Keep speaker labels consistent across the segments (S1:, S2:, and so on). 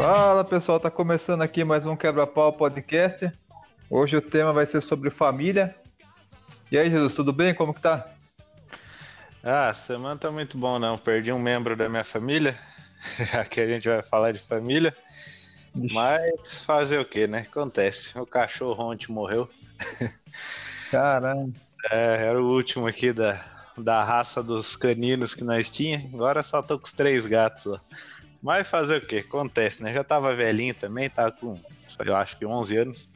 S1: Fala pessoal, tá começando aqui mais um Quebra-Pau Podcast. Hoje o tema vai ser sobre família. E aí, Jesus, tudo bem? Como que tá?
S2: Ah, semana tá muito bom não. Perdi um membro da minha família, já que a gente vai falar de família. Mas fazer o que, né? Acontece. O cachorro ontem morreu.
S1: Caramba.
S2: É, era o último aqui da, da raça dos caninos que nós tinha. Agora só tô com os três gatos, ó. Mas fazer o que? Acontece, né? Já tava velhinho também, tava com, eu acho que 11 anos.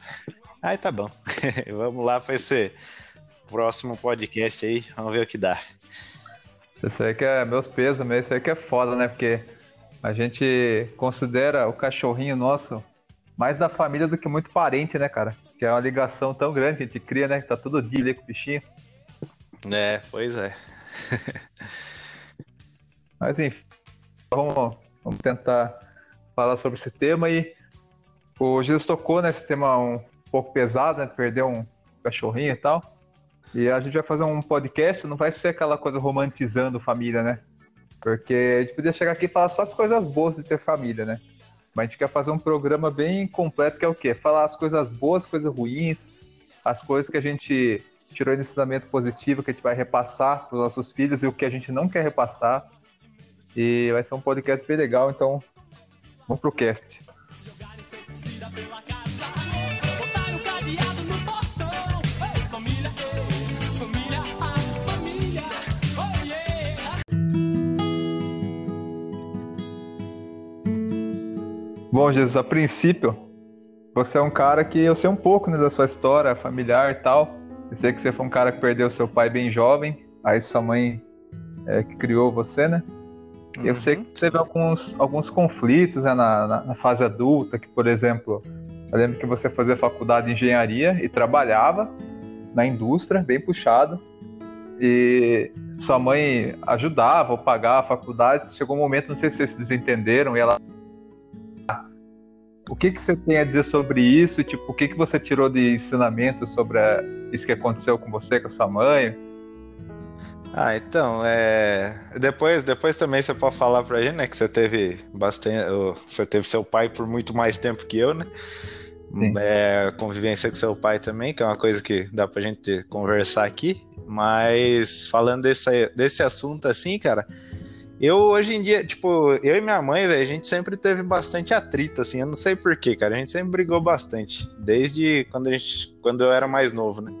S2: Aí tá bom. Vamos lá para esse próximo podcast aí. Vamos ver o que dá.
S1: Isso aí que é meus pesos, mas isso aí que é foda, né? Porque a gente considera o cachorrinho nosso mais da família do que muito parente, né, cara? Que é uma ligação tão grande que a gente cria, né? Que tá todo dia ali com o bichinho.
S2: É, pois é.
S1: Mas enfim, vamos, vamos tentar falar sobre esse tema e o Jesus tocou nesse tema um pouco pesado, né? Perder um cachorrinho e tal. E a gente vai fazer um podcast, não vai ser aquela coisa romantizando família, né? Porque a gente podia chegar aqui e falar só as coisas boas de ter família, né? Mas a gente quer fazer um programa bem completo, que é o quê? Falar as coisas boas, coisas ruins, as coisas que a gente tirou de ensinamento positivo, que a gente vai repassar para os nossos filhos e o que a gente não quer repassar. E vai ser um podcast bem legal, então vamos pro cast. Bom, Jesus, a princípio, você é um cara que eu sei um pouco né, da sua história familiar e tal. Eu sei que você foi um cara que perdeu seu pai bem jovem, aí sua mãe é, que criou você, né? Uhum. Eu sei que você teve alguns, alguns conflitos né, na, na, na, fase adulta, que, por exemplo, eu lembro que você fazia faculdade de engenharia e trabalhava na indústria, bem puxado, e sua mãe ajudava ou pagava a faculdade. Chegou um momento, não sei se vocês se desentenderam, e ela o que, que você tem a dizer sobre isso? Tipo, o que, que você tirou de ensinamento sobre a, isso que aconteceu com você, com a sua mãe?
S2: Ah, então, é... depois, depois também você pode falar pra gente, né, que você teve bastante, você teve seu pai por muito mais tempo que eu, né? É, convivência com seu pai também, que é uma coisa que dá pra gente conversar aqui. Mas falando desse, desse assunto assim, cara, eu hoje em dia, tipo, eu e minha mãe, velho, a gente sempre teve bastante atrito, assim, eu não sei porquê, cara, a gente sempre brigou bastante, desde quando a gente, quando eu era mais novo, né?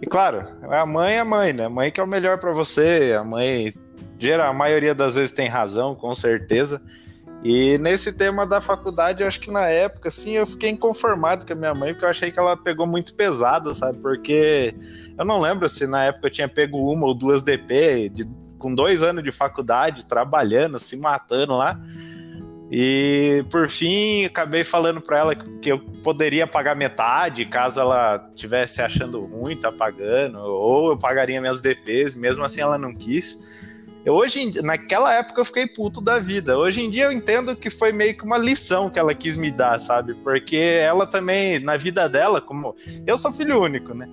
S2: E claro, a mãe é a mãe, né? A mãe que é o melhor para você, a mãe, geral, a maioria das vezes tem razão, com certeza. E nesse tema da faculdade, eu acho que na época, assim, eu fiquei inconformado com a minha mãe, porque eu achei que ela pegou muito pesado, sabe? Porque eu não lembro se na época eu tinha pego uma ou duas DP de com dois anos de faculdade, trabalhando, se matando lá. E por fim, acabei falando para ela que eu poderia pagar metade caso ela tivesse achando ruim, tá pagando, ou eu pagaria minhas DPs, mesmo assim ela não quis. Hoje, naquela época eu fiquei puto da vida. Hoje em dia eu entendo que foi meio que uma lição que ela quis me dar, sabe? Porque ela também, na vida dela, como eu sou filho único, né?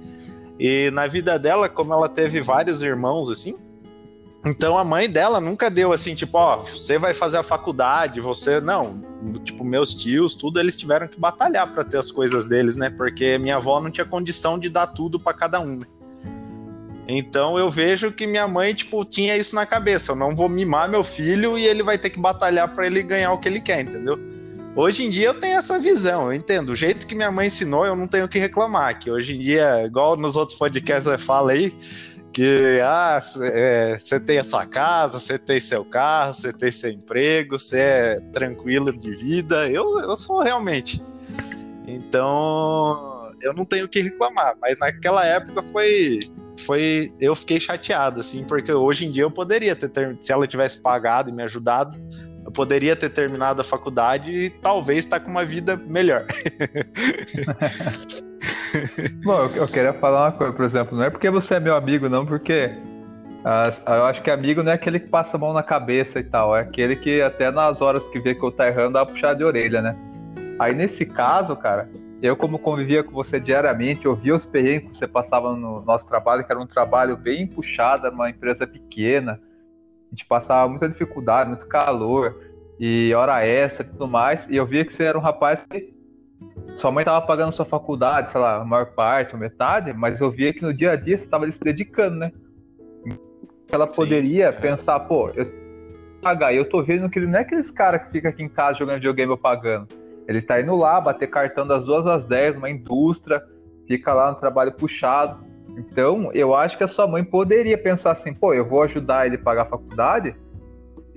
S2: E na vida dela, como ela teve vários irmãos assim, então a mãe dela nunca deu assim, tipo, ó, você vai fazer a faculdade, você não, tipo, meus tios, tudo eles tiveram que batalhar para ter as coisas deles, né? Porque minha avó não tinha condição de dar tudo para cada um. Né? Então eu vejo que minha mãe, tipo, tinha isso na cabeça, eu não vou mimar meu filho e ele vai ter que batalhar para ele ganhar o que ele quer, entendeu? Hoje em dia eu tenho essa visão, eu entendo. O jeito que minha mãe ensinou, eu não tenho o que reclamar. Que hoje em dia, igual nos outros podcasts fala aí, que ah, você é, tem a sua casa, você tem seu carro, você tem seu emprego, você é tranquilo de vida. Eu, eu sou realmente. Então, eu não tenho o que reclamar, mas naquela época foi foi eu fiquei chateado assim, porque hoje em dia eu poderia ter se ela tivesse pagado e me ajudado, eu poderia ter terminado a faculdade e talvez estar tá com uma vida melhor.
S1: Bom, eu, eu, queria falar uma coisa, por exemplo, não é porque você é meu amigo, não, porque uh, eu acho que amigo não é aquele que passa a mão na cabeça e tal, é aquele que até nas horas que vê que eu tá errando dá uma puxada de orelha, né? Aí nesse caso, cara, eu como convivia com você diariamente, eu via os perrengues que você passava no nosso trabalho, que era um trabalho bem puxado, numa empresa pequena, a gente passava muita dificuldade, muito calor, e hora extra e tudo mais. E eu via que você era um rapaz que sua mãe estava pagando sua faculdade, sei lá, a maior parte, ou metade, mas eu via que no dia a dia você estava se dedicando, né? Ela poderia Sim, é. pensar, pô, eu pagar, eu tô vendo que ele não é aqueles cara que fica aqui em casa jogando videogame ou pagando. Ele tá indo lá, bater cartão das duas às 10, uma indústria, fica lá no trabalho puxado. Então, eu acho que a sua mãe poderia pensar assim, pô, eu vou ajudar ele a pagar a faculdade,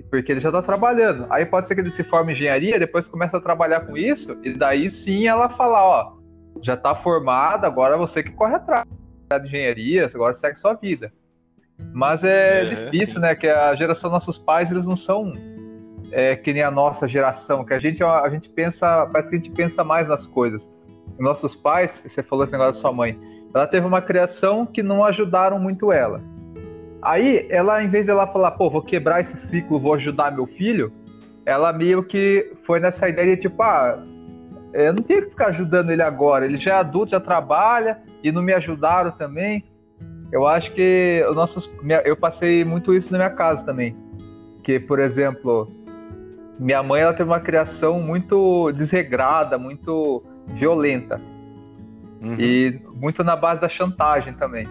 S1: porque ele já está trabalhando. Aí pode ser que ele se forme em engenharia, depois começa a trabalhar com isso, e daí sim ela falar, ó, já está formado, agora você que corre atrás de engenharia, agora segue sua vida. Mas é, é difícil, sim. né? Que a geração dos nossos pais, eles não são é, que nem a nossa geração, que a gente, a gente pensa, parece que a gente pensa mais nas coisas. Nossos pais, você falou esse negócio da sua mãe, ela teve uma criação que não ajudaram muito ela. Aí, ela, em vez de ela falar, pô, vou quebrar esse ciclo, vou ajudar meu filho, ela meio que foi nessa ideia de tipo, ah, eu não tenho que ficar ajudando ele agora, ele já é adulto, já trabalha e não me ajudaram também. Eu acho que os nossos, eu passei muito isso na minha casa também. Que, por exemplo, minha mãe ela teve uma criação muito desregrada, muito violenta. Uhum. E muito na base da chantagem também.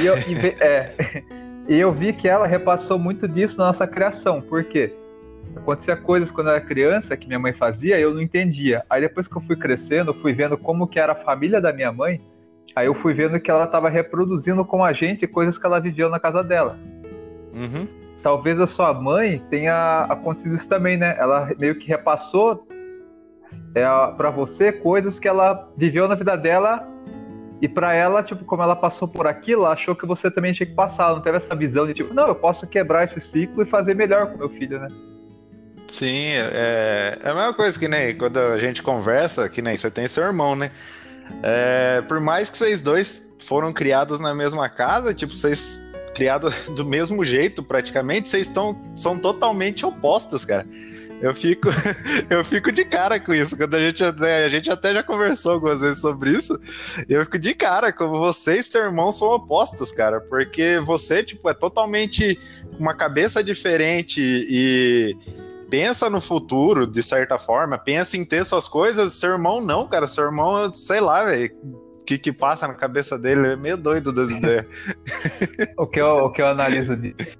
S1: E eu, é, e eu vi que ela repassou muito disso na nossa criação. Por quê? Acontecia coisas quando eu era criança que minha mãe fazia eu não entendia. Aí depois que eu fui crescendo, fui vendo como que era a família da minha mãe. Aí eu fui vendo que ela estava reproduzindo com a gente coisas que ela viveu na casa dela. Uhum. Talvez a sua mãe tenha acontecido isso também, né? Ela meio que repassou é, para você coisas que ela viveu na vida dela e para ela, tipo, como ela passou por aquilo, ela achou que você também tinha que passar. Não teve essa visão de tipo, não, eu posso quebrar esse ciclo e fazer melhor com meu filho, né?
S2: Sim, é, é a mesma coisa que nem quando a gente conversa, que nem você tem seu irmão, né? É, por mais que vocês dois foram criados na mesma casa, tipo, vocês criados do mesmo jeito praticamente, vocês estão são totalmente opostos, cara. Eu fico, eu fico de cara com isso. Quando a gente, a gente até já conversou algumas vezes sobre isso, eu fico de cara como você e seu irmão são opostos, cara. Porque você, tipo, é totalmente uma cabeça diferente e pensa no futuro, de certa forma, pensa em ter suas coisas. Seu irmão não, cara. Seu irmão, sei lá, velho que, que passa na cabeça dele, é meio doido das ideias.
S1: o, que eu, o que eu analiso disso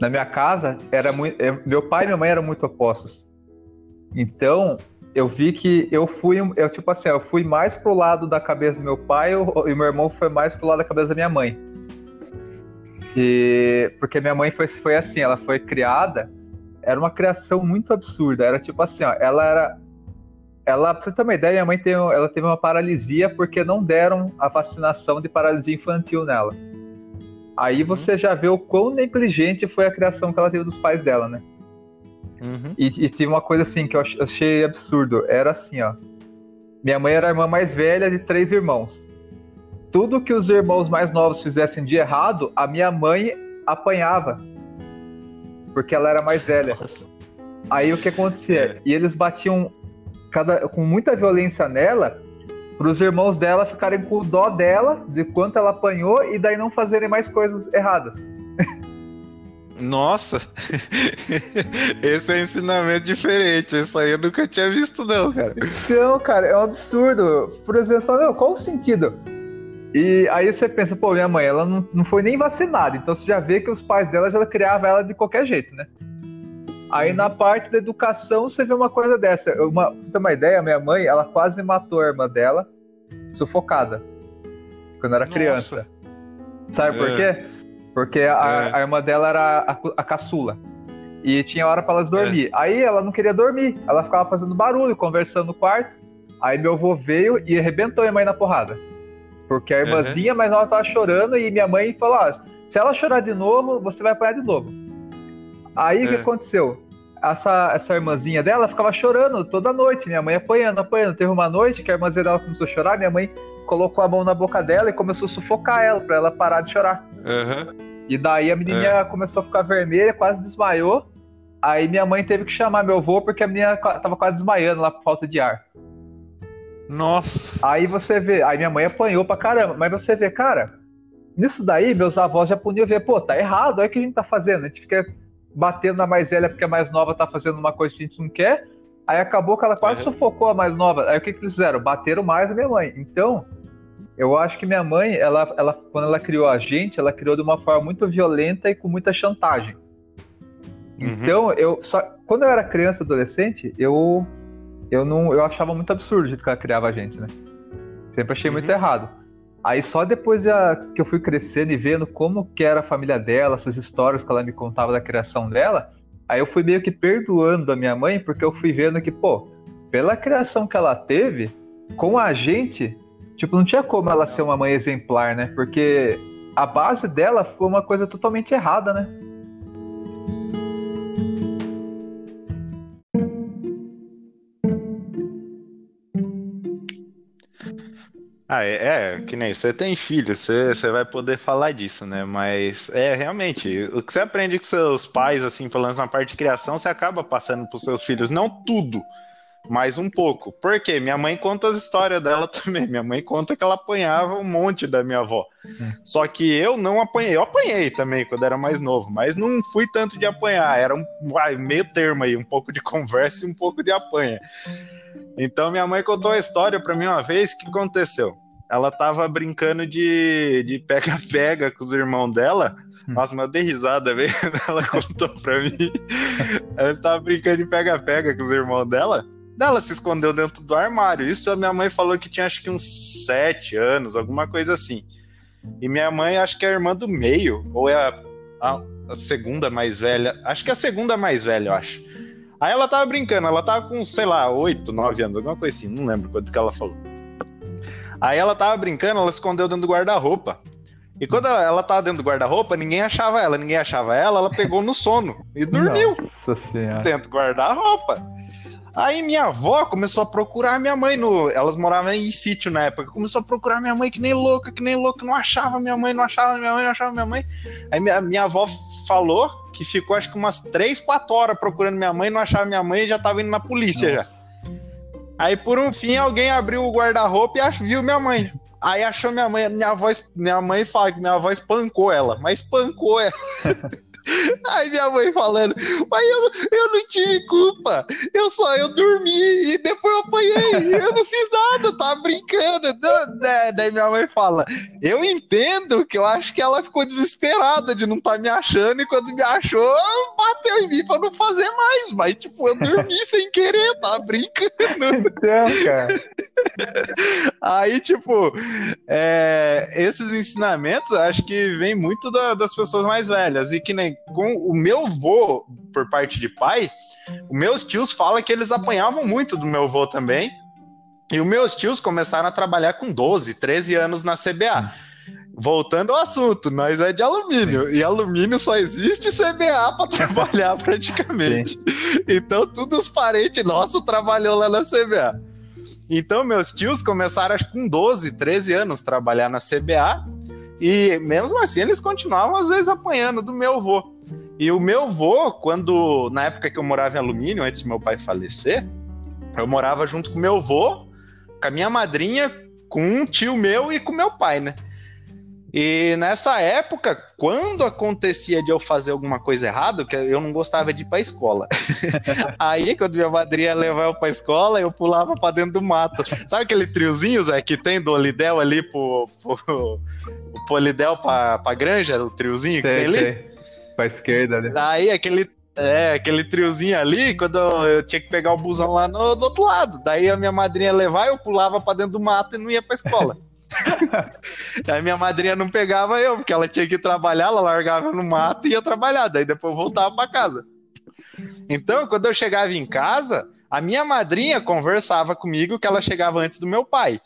S1: na minha casa era muito, meu pai e minha mãe eram muito opostos. Então, eu vi que eu fui, eu tipo assim, eu fui mais pro lado da cabeça do meu pai e meu irmão foi mais pro lado da cabeça da minha mãe. E porque minha mãe foi, foi assim, ela foi criada, era uma criação muito absurda, era tipo assim, ó, ela era ela, pra você ter uma ideia, minha mãe teve, ela teve uma paralisia porque não deram a vacinação de paralisia infantil nela. Aí uhum. você já vê o quão negligente foi a criação que ela teve dos pais dela, né? Uhum. E, e teve uma coisa assim que eu achei absurdo. Era assim, ó. Minha mãe era a irmã mais velha de três irmãos. Tudo que os irmãos mais novos fizessem de errado, a minha mãe apanhava. Porque ela era mais velha. Nossa. Aí o que acontecia? É. E eles batiam cada, com muita violência nela para os irmãos dela ficarem com dó dela, de quanto ela apanhou, e daí não fazerem mais coisas erradas.
S2: Nossa! Esse é um ensinamento diferente. Isso aí eu nunca tinha visto, não, cara.
S1: Então, cara, é um absurdo. Por exemplo, meu, qual o sentido? E aí você pensa, pô, minha mãe, ela não, não foi nem vacinada, então você já vê que os pais dela já criavam ela de qualquer jeito, né? Aí na parte da educação você vê uma coisa dessa. Uma, pra você ter uma ideia, minha mãe, ela quase matou a irmã dela, sufocada, quando era Nossa. criança. Sabe é. por quê? Porque a, é. a, irmã dela era a, a caçula. E tinha hora para elas dormir. É. Aí ela não queria dormir, ela ficava fazendo barulho, conversando no quarto. Aí meu avô veio e arrebentou minha mãe na porrada. Porque a irmãzinha, uhum. mas ela tava chorando e minha mãe falou: ah, se ela chorar de novo, você vai apanhar de novo. Aí o é. que aconteceu? Essa, essa irmãzinha dela ficava chorando toda noite, minha mãe apanhando, apanhando. Teve uma noite que a irmãzinha dela começou a chorar, minha mãe colocou a mão na boca dela e começou a sufocar ela, pra ela parar de chorar. Uhum. E daí a menininha é. começou a ficar vermelha, quase desmaiou. Aí minha mãe teve que chamar meu avô porque a menina tava quase desmaiando lá por falta de ar.
S2: Nossa.
S1: Aí você vê, aí minha mãe apanhou pra caramba, mas você vê, cara, nisso daí meus avós já podiam ver, pô, tá errado, olha o que a gente tá fazendo. A gente fica batendo na mais velha porque a mais nova tá fazendo uma coisa que a gente não quer. Aí acabou que ela quase uhum. sufocou a mais nova. Aí o que, que eles fizeram? Bateram mais a minha mãe. Então, eu acho que minha mãe, ela, ela, quando ela criou a gente, ela criou de uma forma muito violenta e com muita chantagem. Uhum. Então, eu só quando eu era criança, adolescente, eu eu não eu achava muito absurdo o jeito que ela criava a gente, né? Sempre achei uhum. muito errado. Aí só depois que eu fui crescendo e vendo como que era a família dela, essas histórias que ela me contava da criação dela, aí eu fui meio que perdoando a minha mãe, porque eu fui vendo que, pô, pela criação que ela teve, com a gente, tipo, não tinha como ela ser uma mãe exemplar, né? Porque a base dela foi uma coisa totalmente errada, né?
S2: Ah, é, é, que nem você tem filho, você, você vai poder falar disso, né? Mas é realmente, o que você aprende com seus pais, assim, pelo menos na parte de criação, você acaba passando para os seus filhos. Não tudo, mas um pouco. Por quê? Minha mãe conta as histórias dela também. Minha mãe conta que ela apanhava um monte da minha avó. Só que eu não apanhei. Eu apanhei também quando era mais novo, mas não fui tanto de apanhar. Era um meio termo aí, um pouco de conversa e um pouco de apanha. Então minha mãe contou a história para mim uma vez que aconteceu. Ela tava brincando de de pega-pega com os irmãos dela. Hum. Nossa, mas eu dei risada mesmo. Ela contou pra mim. Ela estava brincando de pega-pega com os irmãos dela. Ela se escondeu dentro do armário. Isso a minha mãe falou que tinha acho que uns sete anos, alguma coisa assim. E minha mãe, acho que é a irmã do meio, ou é a, a, a segunda mais velha. Acho que é a segunda mais velha, eu acho. Aí ela tava brincando, ela tava com, sei lá, 8, 9 anos, alguma coisa assim, não lembro quanto que ela falou. Aí ela tava brincando, ela escondeu dentro do guarda-roupa. E quando ela tava dentro do guarda-roupa, ninguém achava ela, ninguém achava ela, ela pegou no sono e dormiu. Nossa senhora. Dentro do guarda-roupa. Aí minha avó começou a procurar minha mãe no. Elas moravam em sítio na época. Começou a procurar minha mãe que nem louca, que nem louca. Não achava minha mãe, não achava minha mãe, não achava minha mãe. Aí minha, minha avó falou que ficou acho que umas 3, 4 horas procurando minha mãe, não achava minha mãe e já tava indo na polícia já. Aí por um fim alguém abriu o guarda-roupa e viu minha mãe. Aí achou minha mãe, minha voz, minha mãe fala que minha avó espancou ela, mas espancou ela. Aí minha mãe falando, mas eu, eu não tive culpa, eu só eu dormi e depois eu apanhei, eu não fiz nada, tava brincando. Daí minha mãe fala, eu entendo que eu acho que ela ficou desesperada de não estar tá me achando e quando me achou, bateu em mim pra não fazer mais, mas tipo, eu dormi sem querer, tava brincando. Então, cara. Aí, tipo, é, esses ensinamentos acho que vem muito da, das pessoas mais velhas e que nem com o meu vô, por parte de pai, os meus tios falam que eles apanhavam muito do meu vô também. E os meus tios começaram a trabalhar com 12, 13 anos na CBA. Voltando ao assunto, nós é de alumínio. Sim. E alumínio só existe CBA para trabalhar praticamente. Sim. Então, todos os parentes nossos trabalhou lá na CBA. Então, meus tios começaram acho, com 12, 13 anos trabalhar na CBA. E mesmo assim, eles continuavam às vezes apanhando do meu avô. E o meu avô, quando na época que eu morava em alumínio, antes de meu pai falecer, eu morava junto com meu avô, com a minha madrinha, com um tio meu e com meu pai, né? E nessa época, quando acontecia de eu fazer alguma coisa errada, que eu não gostava de ir pra escola. Aí, quando minha madrinha levava eu pra escola, eu pulava pra dentro do mato. Sabe aquele triozinho, Zé, que tem do Olidel ali pro, pro, pro Olidel pra, pra granja, o triozinho que sei, tem ali? Sei.
S1: Pra esquerda ali.
S2: Aí, aquele é, aquele triozinho ali, quando eu tinha que pegar o busão lá no, do outro lado. Daí a minha madrinha levar, eu pulava pra dentro do mato e não ia pra escola. Aí minha madrinha não pegava eu, porque ela tinha que trabalhar, ela largava no mato e ia trabalhar, daí depois eu voltava para casa. Então, quando eu chegava em casa, a minha madrinha conversava comigo que ela chegava antes do meu pai.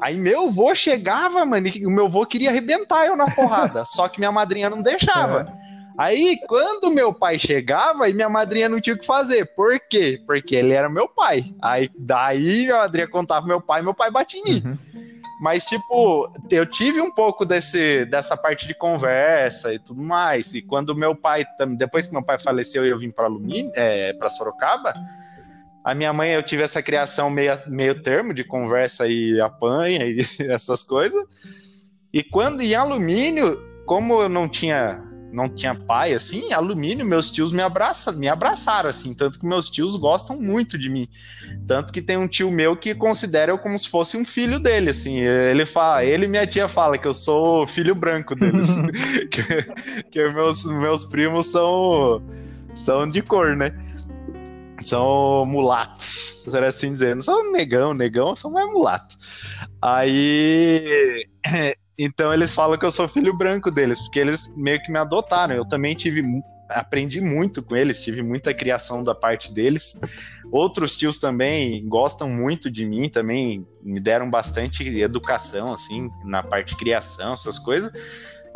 S2: Aí meu avô chegava, mano, e o meu avô queria arrebentar eu na porrada, só que minha madrinha não deixava. É. Aí, quando meu pai chegava, e minha madrinha não tinha o que fazer. Por quê? Porque ele era meu pai. Aí, daí, minha madrinha contava meu pai, meu pai batia em mim. Uhum. Mas, tipo, eu tive um pouco desse, dessa parte de conversa e tudo mais. E quando meu pai, depois que meu pai faleceu e eu vim para é, para Sorocaba, a minha mãe, eu tive essa criação meio, meio termo de conversa e apanha e essas coisas. E quando em alumínio, como eu não tinha não tinha pai, assim, alumínio, meus tios me, abraça, me abraçaram, assim, tanto que meus tios gostam muito de mim. Tanto que tem um tio meu que considera eu como se fosse um filho dele, assim. Ele fala, ele e minha tia fala que eu sou filho branco deles. que, que meus, meus primos são, são de cor, né? São mulatos, será assim dizer. Não são negão, negão, são mais mulatos. Aí então eles falam que eu sou filho branco deles, porque eles meio que me adotaram. Eu também tive aprendi muito com eles, tive muita criação da parte deles. Outros tios também gostam muito de mim, também me deram bastante educação assim na parte de criação, essas coisas.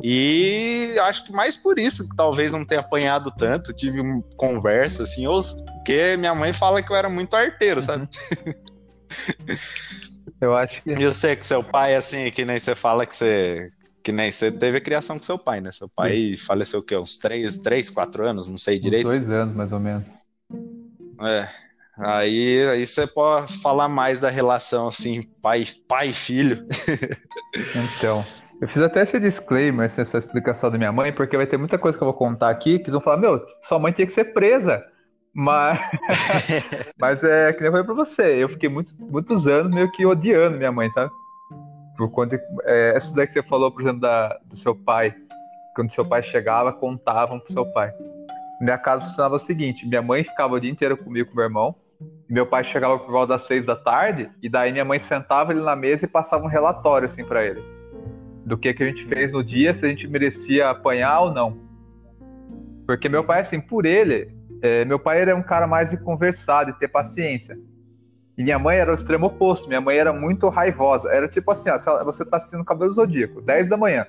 S2: E acho que mais por isso que talvez não tenha apanhado tanto, tive uma conversa assim, ou porque minha mãe fala que eu era muito arteiro, sabe?
S1: Eu acho que.
S2: Eu sei que seu pai, assim, que nem você fala que você. Que nem você teve a criação com seu pai, né? Seu pai Sim. faleceu o quê? Uns 3, 3, 4 anos? Não sei direito.
S1: Uns dois anos, mais ou menos.
S2: É. Aí, aí você pode falar mais da relação, assim, pai, pai e filho.
S1: então. Eu fiz até esse disclaimer, essa explicação da minha mãe, porque vai ter muita coisa que eu vou contar aqui que vão falar: meu, sua mãe tinha que ser presa. Mas, mas é que nem eu falei pra você, eu fiquei muito, muitos anos meio que odiando minha mãe, sabe? Por conta, é, essa daí que você falou, por exemplo, da, do seu pai. Quando seu pai chegava, contavam pro seu pai. Minha casa funcionava o seguinte: minha mãe ficava o dia inteiro comigo com meu irmão. Meu pai chegava por volta das seis da tarde, e daí minha mãe sentava ele na mesa e passava um relatório assim para ele. Do que, que a gente fez no dia, se a gente merecia apanhar ou não. Porque meu pai, assim, por ele, é, meu pai era um cara mais de conversar, de ter paciência. E minha mãe era o extremo oposto. Minha mãe era muito raivosa. Era tipo assim: ó, você tá assistindo Cabelo Zodíaco, 10 da manhã.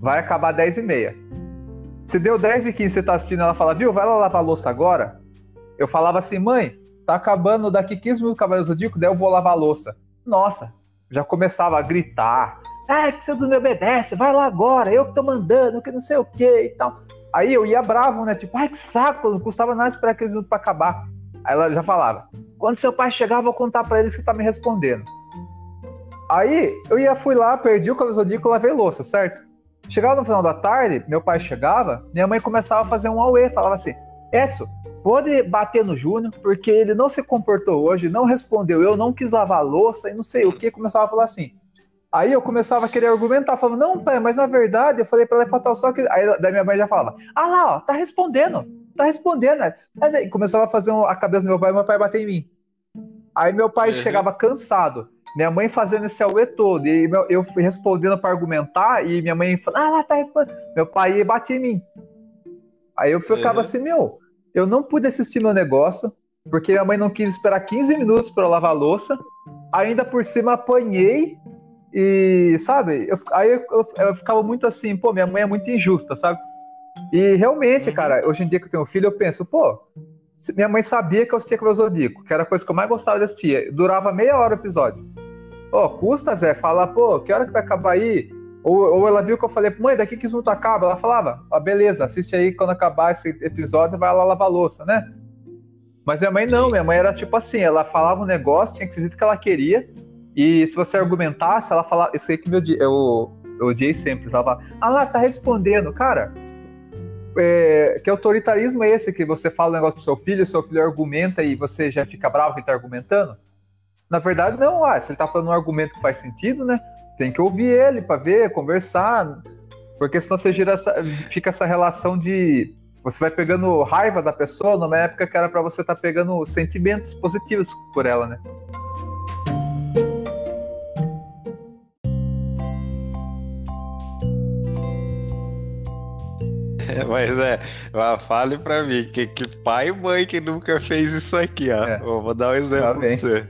S1: Vai acabar 10 e meia. Se deu 10 e 15 você tá assistindo, ela fala, viu, vai lá lavar louça agora? Eu falava assim, mãe, tá acabando daqui 15 minutos Cabelo Zodíaco, daí eu vou lavar louça. Nossa, já começava a gritar. Ah, que você não me obedece, vai lá agora, eu que tô mandando, que não sei o que e tal. Aí eu ia bravo, né? Tipo, ai que saco, não custava nada esperar aquele minuto pra acabar. Aí ela já falava: quando seu pai chegar, eu vou contar para ele que você tá me respondendo. Aí eu ia, fui lá, perdi o cabelo e lavei louça, certo? Chegava no final da tarde, meu pai chegava, minha mãe começava a fazer um auê, falava assim: Edson, pode bater no Júnior, porque ele não se comportou hoje, não respondeu, eu não quis lavar louça e não sei o que. Começava a falar assim. Aí eu começava a querer argumentar, falando, não, pai, mas na verdade eu falei para ela faltar só que. Aí da minha mãe já falava, ah lá, ó, tá respondendo, tá respondendo. Mas aí começava a fazer a cabeça do meu pai meu pai bater em mim. Aí meu pai uhum. chegava cansado, minha mãe fazendo esse auê todo, e eu fui respondendo para argumentar, e minha mãe falando, ah lá, tá respondendo. Meu pai ia bater em mim. Aí eu ficava uhum. assim, meu, eu não pude assistir meu negócio, porque minha mãe não quis esperar 15 minutos para lavar a louça. Ainda por cima apanhei e, sabe, eu, aí eu, eu, ficava muito assim, pô, minha mãe é muito injusta, sabe? E realmente, uhum. cara, hoje em dia que eu tenho um filho, eu penso, pô, minha mãe sabia que eu assistia o Zodíaco, que era a coisa que eu mais gostava de assistir. Durava meia hora o episódio. Pô, custa, Zé, falar, pô, que hora que vai acabar aí? Ou, ou ela viu que eu falei, mãe, daqui que minutos acaba? Ela falava, ó, beleza, assiste aí quando acabar esse episódio, vai lá lavar louça, né? Mas minha mãe não, minha mãe era tipo assim, ela falava um negócio, tinha que ser que ela queria, e se você argumentasse, ela falava. Eu sei que meu, eu, eu odiei sempre. Ela falava, ah lá, tá respondendo. Cara, é, que autoritarismo é esse que você fala um negócio pro seu filho, seu filho argumenta e você já fica bravo que ele tá argumentando? Na verdade, não. Ah, se ele tá falando um argumento que faz sentido, né? Tem que ouvir ele para ver, conversar. Porque senão você essa, fica essa relação de. Você vai pegando raiva da pessoa numa época que era para você estar tá pegando sentimentos positivos por ela, né?
S2: Mas é, fale pra mim, que, que pai e mãe que nunca fez isso aqui, ó. É. vou dar um exemplo tá pra você.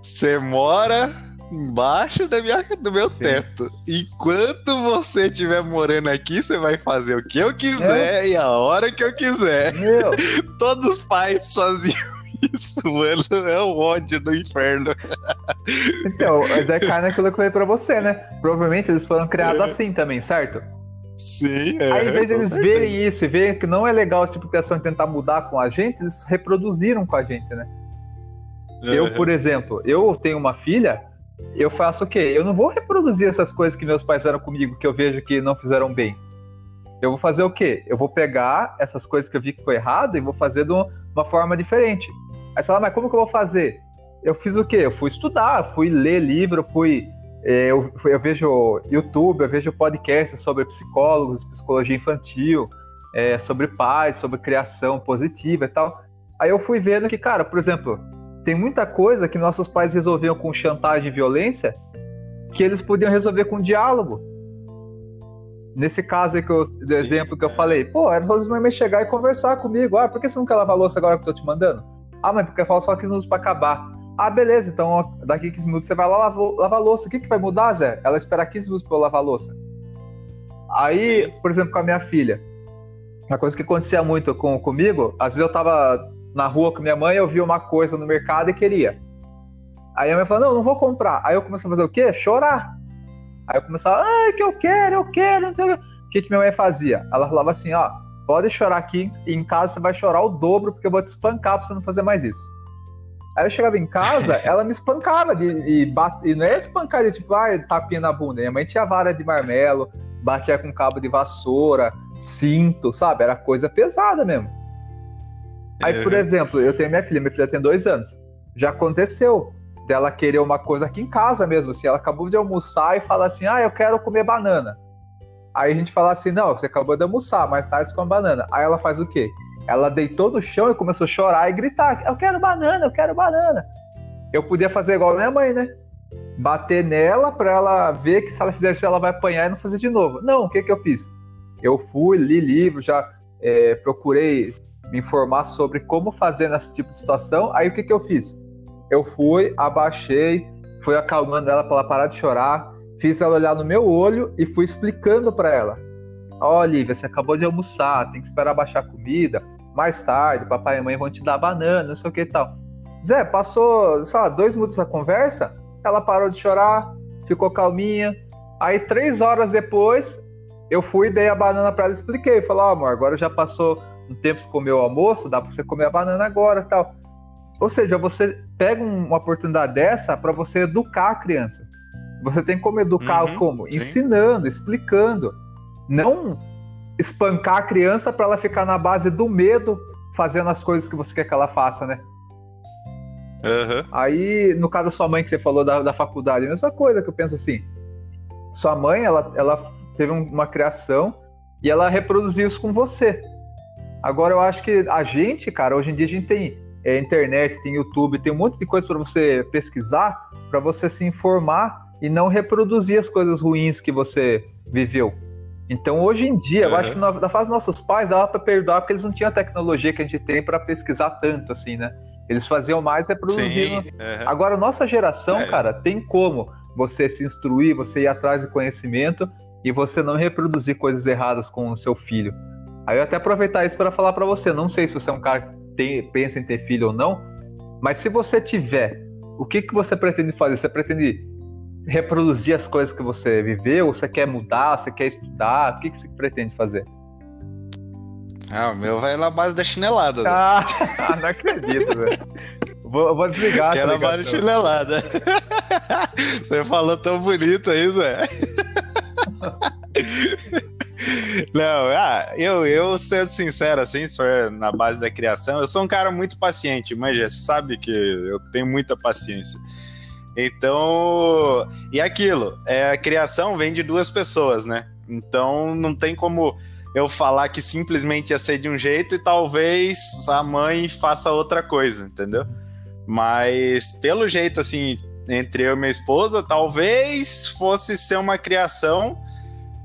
S2: Você mora embaixo da minha, do meu Sim. teto. Enquanto você estiver morando aqui, você vai fazer o que eu quiser é. e a hora que eu quiser. Meu. Todos os pais faziam isso, mano. É o ódio do inferno.
S1: Então, é cai naquilo que eu falei pra você, né? Provavelmente eles foram criados é. assim também, certo?
S2: Sim, é.
S1: Aí, em vez eles certeza. verem isso e verem que não é legal esse tipo de criação tentar mudar com a gente, eles reproduziram com a gente, né? Uhum. Eu, por exemplo, eu tenho uma filha, eu faço o quê? Eu não vou reproduzir essas coisas que meus pais fizeram comigo, que eu vejo que não fizeram bem. eu vou fazer o quê? Eu vou pegar essas coisas que eu vi que foi errado e vou fazer de uma forma diferente. Aí você fala, mas como que eu vou fazer? Eu fiz o quê? Eu fui estudar, fui ler livro, fui. É, eu, eu vejo YouTube, eu vejo podcasts sobre psicólogos, psicologia infantil, é, sobre pais, sobre criação positiva e tal. Aí eu fui vendo que, cara, por exemplo, tem muita coisa que nossos pais resolviam com chantagem e violência que eles podiam resolver com diálogo. Nesse caso aí que eu, do exemplo que eu falei, pô, era só mães chegar e conversar comigo. Ah, por que você não quer lavar louça agora que eu tô te mandando? Ah, mas porque falta só 15 minutos pra acabar. Ah, beleza, então daqui 15 minutos você vai lá lavar, lavar louça. O que, que vai mudar, Zé? Ela esperar 15 minutos pra eu lavar louça. Aí, por exemplo, com a minha filha, uma coisa que acontecia muito com, comigo, às vezes eu tava na rua com minha mãe, eu vi uma coisa no mercado e queria. Aí a mãe falou, não, não vou comprar. Aí eu comecei a fazer o quê? Chorar. Aí eu começava, ah, que eu quero, eu quero, não sei o que. que minha mãe fazia? Ela falava assim, ó, pode chorar aqui, e em casa você vai chorar o dobro, porque eu vou te espancar pra você não fazer mais isso. Aí eu chegava em casa, ela me espancava, de, e, bate, e não é espancar de tipo, ah, tapinha na bunda. Minha mãe tinha vara de marmelo, batia com cabo de vassoura, cinto, sabe? Era coisa pesada mesmo. Aí, por é. exemplo, eu tenho minha filha, minha filha tem dois anos. Já aconteceu dela querer uma coisa aqui em casa mesmo, assim, ela acabou de almoçar e fala assim, ah, eu quero comer banana. Aí a gente fala assim, não, você acabou de almoçar, mais tarde você come banana. Aí ela faz o quê? Ela deitou no chão e começou a chorar e gritar, eu quero banana, eu quero banana. Eu podia fazer igual a minha mãe, né? Bater nela pra ela ver que se ela fizer isso ela vai apanhar e não fazer de novo. Não, o que que eu fiz? Eu fui, li livro, já é, procurei me informar sobre como fazer nesse tipo de situação. Aí o que que eu fiz? eu fui, abaixei, fui acalmando ela para ela parar de chorar, fiz ela olhar no meu olho e fui explicando para ela: Ó, oh, Olivia, você acabou de almoçar, tem que esperar baixar a comida. Mais tarde, papai e mãe vão te dar banana, não sei o que e tal. Zé, passou, sei lá, dois minutos da conversa, ela parou de chorar, ficou calminha. Aí, três horas depois, eu fui, dei a banana para ela, expliquei. Falei, ó, oh, amor, agora já passou um tempo que comeu o almoço, dá para você comer a banana agora tal. Ou seja, você pega uma oportunidade dessa para você educar a criança. Você tem como educar uhum, como? Sim. Ensinando, explicando. Não espancar a criança para ela ficar na base do medo fazendo as coisas que você quer que ela faça, né? Uhum. Aí, no caso da sua mãe que você falou da, da faculdade, a mesma coisa que eu penso assim. Sua mãe, ela, ela teve uma criação e ela reproduziu isso com você. Agora eu acho que a gente, cara, hoje em dia a gente tem é, internet, tem YouTube, tem um monte de coisa para você pesquisar, para você se informar e não reproduzir as coisas ruins que você viveu. Então, hoje em dia, uhum. eu acho que na, fase dos nossos pais dava para perdoar porque eles não tinham a tecnologia que a gente tem para pesquisar tanto assim, né? Eles faziam mais reproduzindo. Uhum. Agora, nossa geração, é. cara, tem como você se instruir, você ir atrás de conhecimento e você não reproduzir coisas erradas com o seu filho. Aí eu até aproveitar isso para falar para você. Não sei se você é um cara tem, pensa em ter filho ou não, mas se você tiver, o que, que você pretende fazer? Você pretende reproduzir as coisas que você viveu? Você quer mudar? Você quer estudar? O que, que você pretende fazer?
S2: Ah, o meu vai na base da chinelada.
S1: Né? Ah, não acredito, velho. Vou, vou desligar.
S2: Quer na base da chinelada. Você falou tão bonito aí, Zé. Não, ah, eu, eu sendo sincero, assim, se for na base da criação, eu sou um cara muito paciente, mas já sabe que eu tenho muita paciência. Então, e aquilo, é, a criação vem de duas pessoas, né? Então não tem como eu falar que simplesmente ia ser de um jeito e talvez a mãe faça outra coisa, entendeu? Mas pelo jeito assim, entre eu e minha esposa, talvez fosse ser uma criação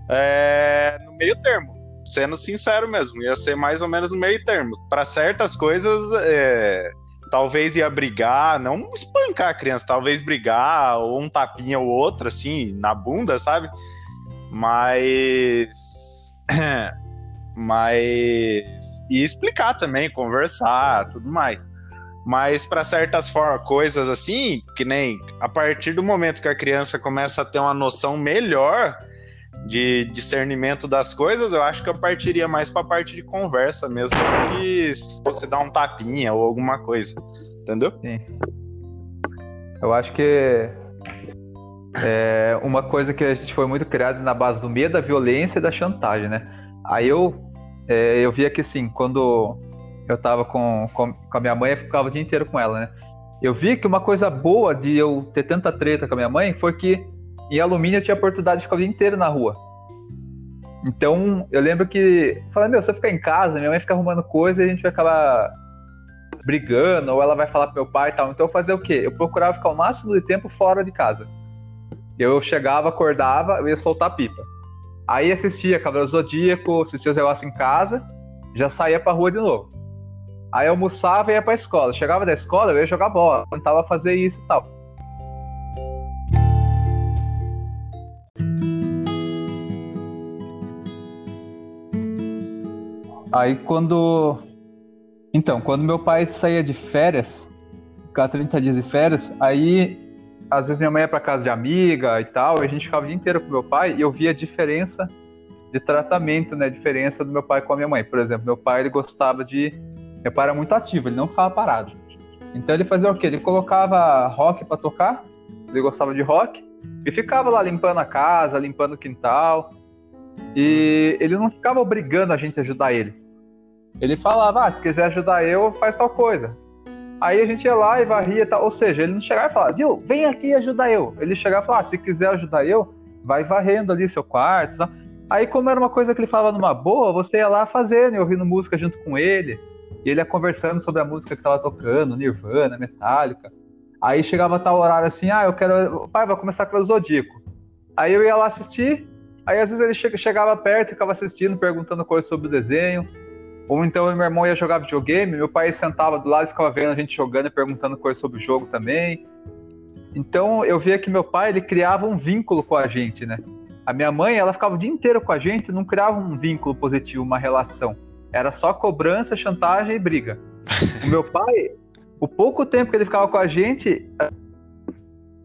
S2: é, no meio termo. Sendo sincero mesmo, ia ser mais ou menos no meio termo. Para certas coisas, é, talvez ia brigar, não espancar a criança, talvez brigar, ou um tapinha ou outro, assim, na bunda, sabe? Mas. Mas. E explicar também, conversar, tudo mais. Mas para certas formas, coisas assim, que nem a partir do momento que a criança começa a ter uma noção melhor de discernimento das coisas, eu acho que eu partiria mais para a parte de conversa mesmo do que se você dar um tapinha ou alguma coisa. Entendeu? Sim.
S1: Eu acho que é uma coisa que a gente foi muito criado na base do medo, da violência e da chantagem, né? Aí eu, é, eu via que assim, quando eu tava com, com, com, a minha mãe, eu ficava o dia inteiro com ela, né? Eu vi que uma coisa boa de eu ter tanta treta com a minha mãe foi que em alumínio eu tinha a oportunidade de ficar o dia inteiro na rua. Então, eu lembro que. Falei, meu, se eu ficar em casa, minha mãe fica arrumando coisa e a gente vai acabar brigando, ou ela vai falar pro meu pai e tal. Então, eu fazia o quê? Eu procurava ficar o máximo de tempo fora de casa. Eu chegava, acordava, eu ia soltar pipa. Aí assistia Cavaleiro Zodíaco, assistia os negócios em casa, já saía pra rua de novo. Aí almoçava e ia pra escola. Chegava da escola, eu ia jogar bola, tentava fazer isso e tal. Aí quando. Então, quando meu pai saía de férias, ficava 30 dias de férias, aí às vezes minha mãe ia pra casa de amiga e tal, e a gente ficava o dia inteiro com meu pai e eu via a diferença de tratamento, né? A diferença do meu pai com a minha mãe. Por exemplo, meu pai ele gostava de. Meu pai era muito ativo, ele não ficava parado. Então ele fazia o quê? Ele colocava rock para tocar, ele gostava de rock, e ficava lá limpando a casa, limpando o quintal. E ele não ficava obrigando a gente a ajudar ele. Ele falava, ah, se quiser ajudar eu, faz tal coisa. Aí a gente ia lá e varria tal. Ou seja, ele não chegava e falava, viu, vem aqui ajudar eu. Ele chegava e falava, ah, se quiser ajudar eu, vai varrendo ali seu quarto. Tal. Aí, como era uma coisa que ele falava numa boa, você ia lá fazendo e ouvindo música junto com ele. E ele ia conversando sobre a música que tava tocando, Nirvana, Metallica. Aí chegava tal horário assim, ah, eu quero. Pai, vai começar com o Zodíaco. Aí eu ia lá assistir. Aí às vezes ele chegava perto e ficava assistindo, perguntando coisas sobre o desenho. Ou então meu irmão ia jogar videogame, meu pai sentava do lado e ficava vendo a gente jogando e perguntando coisas sobre o jogo também. Então eu via que meu pai ele criava um vínculo com a gente, né? A minha mãe ela ficava o dia inteiro com a gente, não criava um vínculo positivo, uma relação. Era só cobrança, chantagem e briga. o meu pai, o pouco tempo que ele ficava com a gente,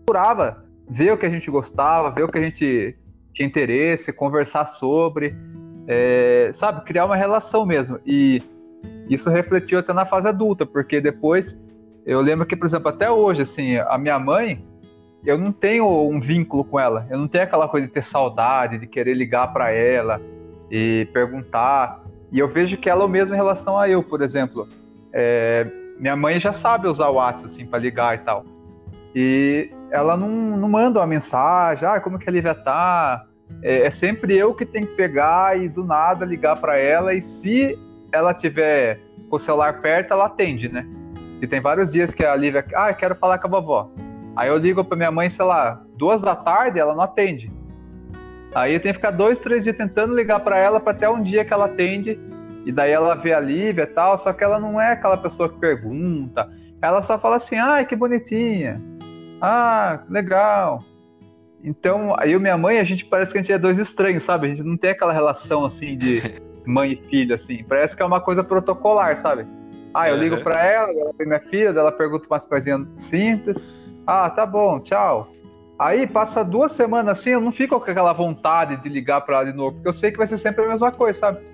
S1: procurava ver o que a gente gostava, ver o que a gente tinha interesse, conversar sobre é, sabe, criar uma relação mesmo. E isso refletiu até na fase adulta, porque depois eu lembro que, por exemplo, até hoje, assim, a minha mãe, eu não tenho um vínculo com ela. Eu não tenho aquela coisa de ter saudade, de querer ligar para ela e perguntar. E eu vejo que ela é o mesmo em relação a eu, por exemplo. É, minha mãe já sabe usar o WhatsApp assim para ligar e tal. E ela não, não manda uma mensagem, ah, como que a Lívia tá? É, é sempre eu que tenho que pegar e do nada ligar para ela. E se ela tiver o celular perto, ela atende, né? E tem vários dias que a Lívia, ah, quero falar com a vovó. Aí eu ligo para minha mãe, sei lá, duas da tarde, ela não atende. Aí eu tenho que ficar dois, três dias tentando ligar para ela para até um dia que ela atende. E daí ela vê a Lívia e tal, só que ela não é aquela pessoa que pergunta. Ela só fala assim, ai, que bonitinha. Ah, legal. Então, aí eu e minha mãe, a gente parece que a gente é dois estranhos, sabe? A gente não tem aquela relação assim de mãe e filha, assim. Parece que é uma coisa protocolar, sabe? Ah, eu ligo para ela, ela tem minha filha, ela pergunta umas coisinhas simples. Ah, tá bom, tchau. Aí passa duas semanas assim, eu não fico com aquela vontade de ligar para ela de novo, porque eu sei que vai ser sempre a mesma coisa, sabe?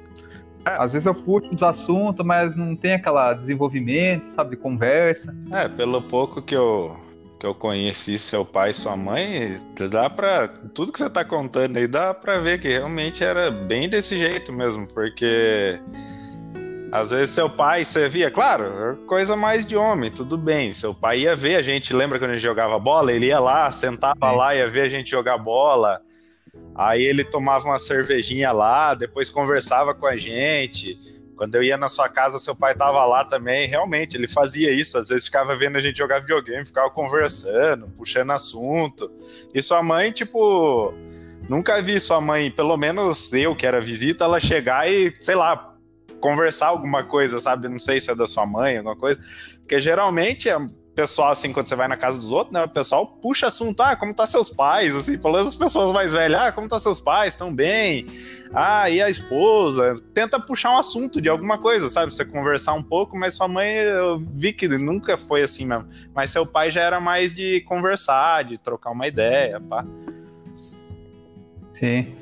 S1: É. Às vezes eu puxo os assuntos, mas não tem aquela desenvolvimento, sabe, de conversa.
S2: É, pelo pouco que eu que eu conheci seu pai e sua mãe, dá para tudo que você tá contando aí dá para ver que realmente era bem desse jeito mesmo, porque às vezes seu pai, você via, claro, coisa mais de homem, tudo bem. Seu pai ia ver a gente, lembra quando a gente jogava bola? Ele ia lá, sentava lá, ia ver a gente jogar bola. Aí ele tomava uma cervejinha lá, depois conversava com a gente. Quando eu ia na sua casa, seu pai tava lá também. Realmente, ele fazia isso. Às vezes ficava vendo a gente jogar videogame, ficava conversando, puxando assunto. E sua mãe, tipo, nunca vi sua mãe, pelo menos eu que era visita, ela chegar e, sei lá, conversar alguma coisa, sabe? Não sei se é da sua mãe, alguma coisa. Porque geralmente pessoal, assim, quando você vai na casa dos outros, né? O pessoal puxa assunto, ah, como tá seus pais? Assim, menos as pessoas mais velhas, ah, como tá seus pais? Estão bem? Ah, e a esposa? Tenta puxar um assunto de alguma coisa, sabe? Você conversar um pouco, mas sua mãe, eu vi que nunca foi assim mesmo. Mas seu pai já era mais de conversar, de trocar uma ideia, pá.
S1: Sim.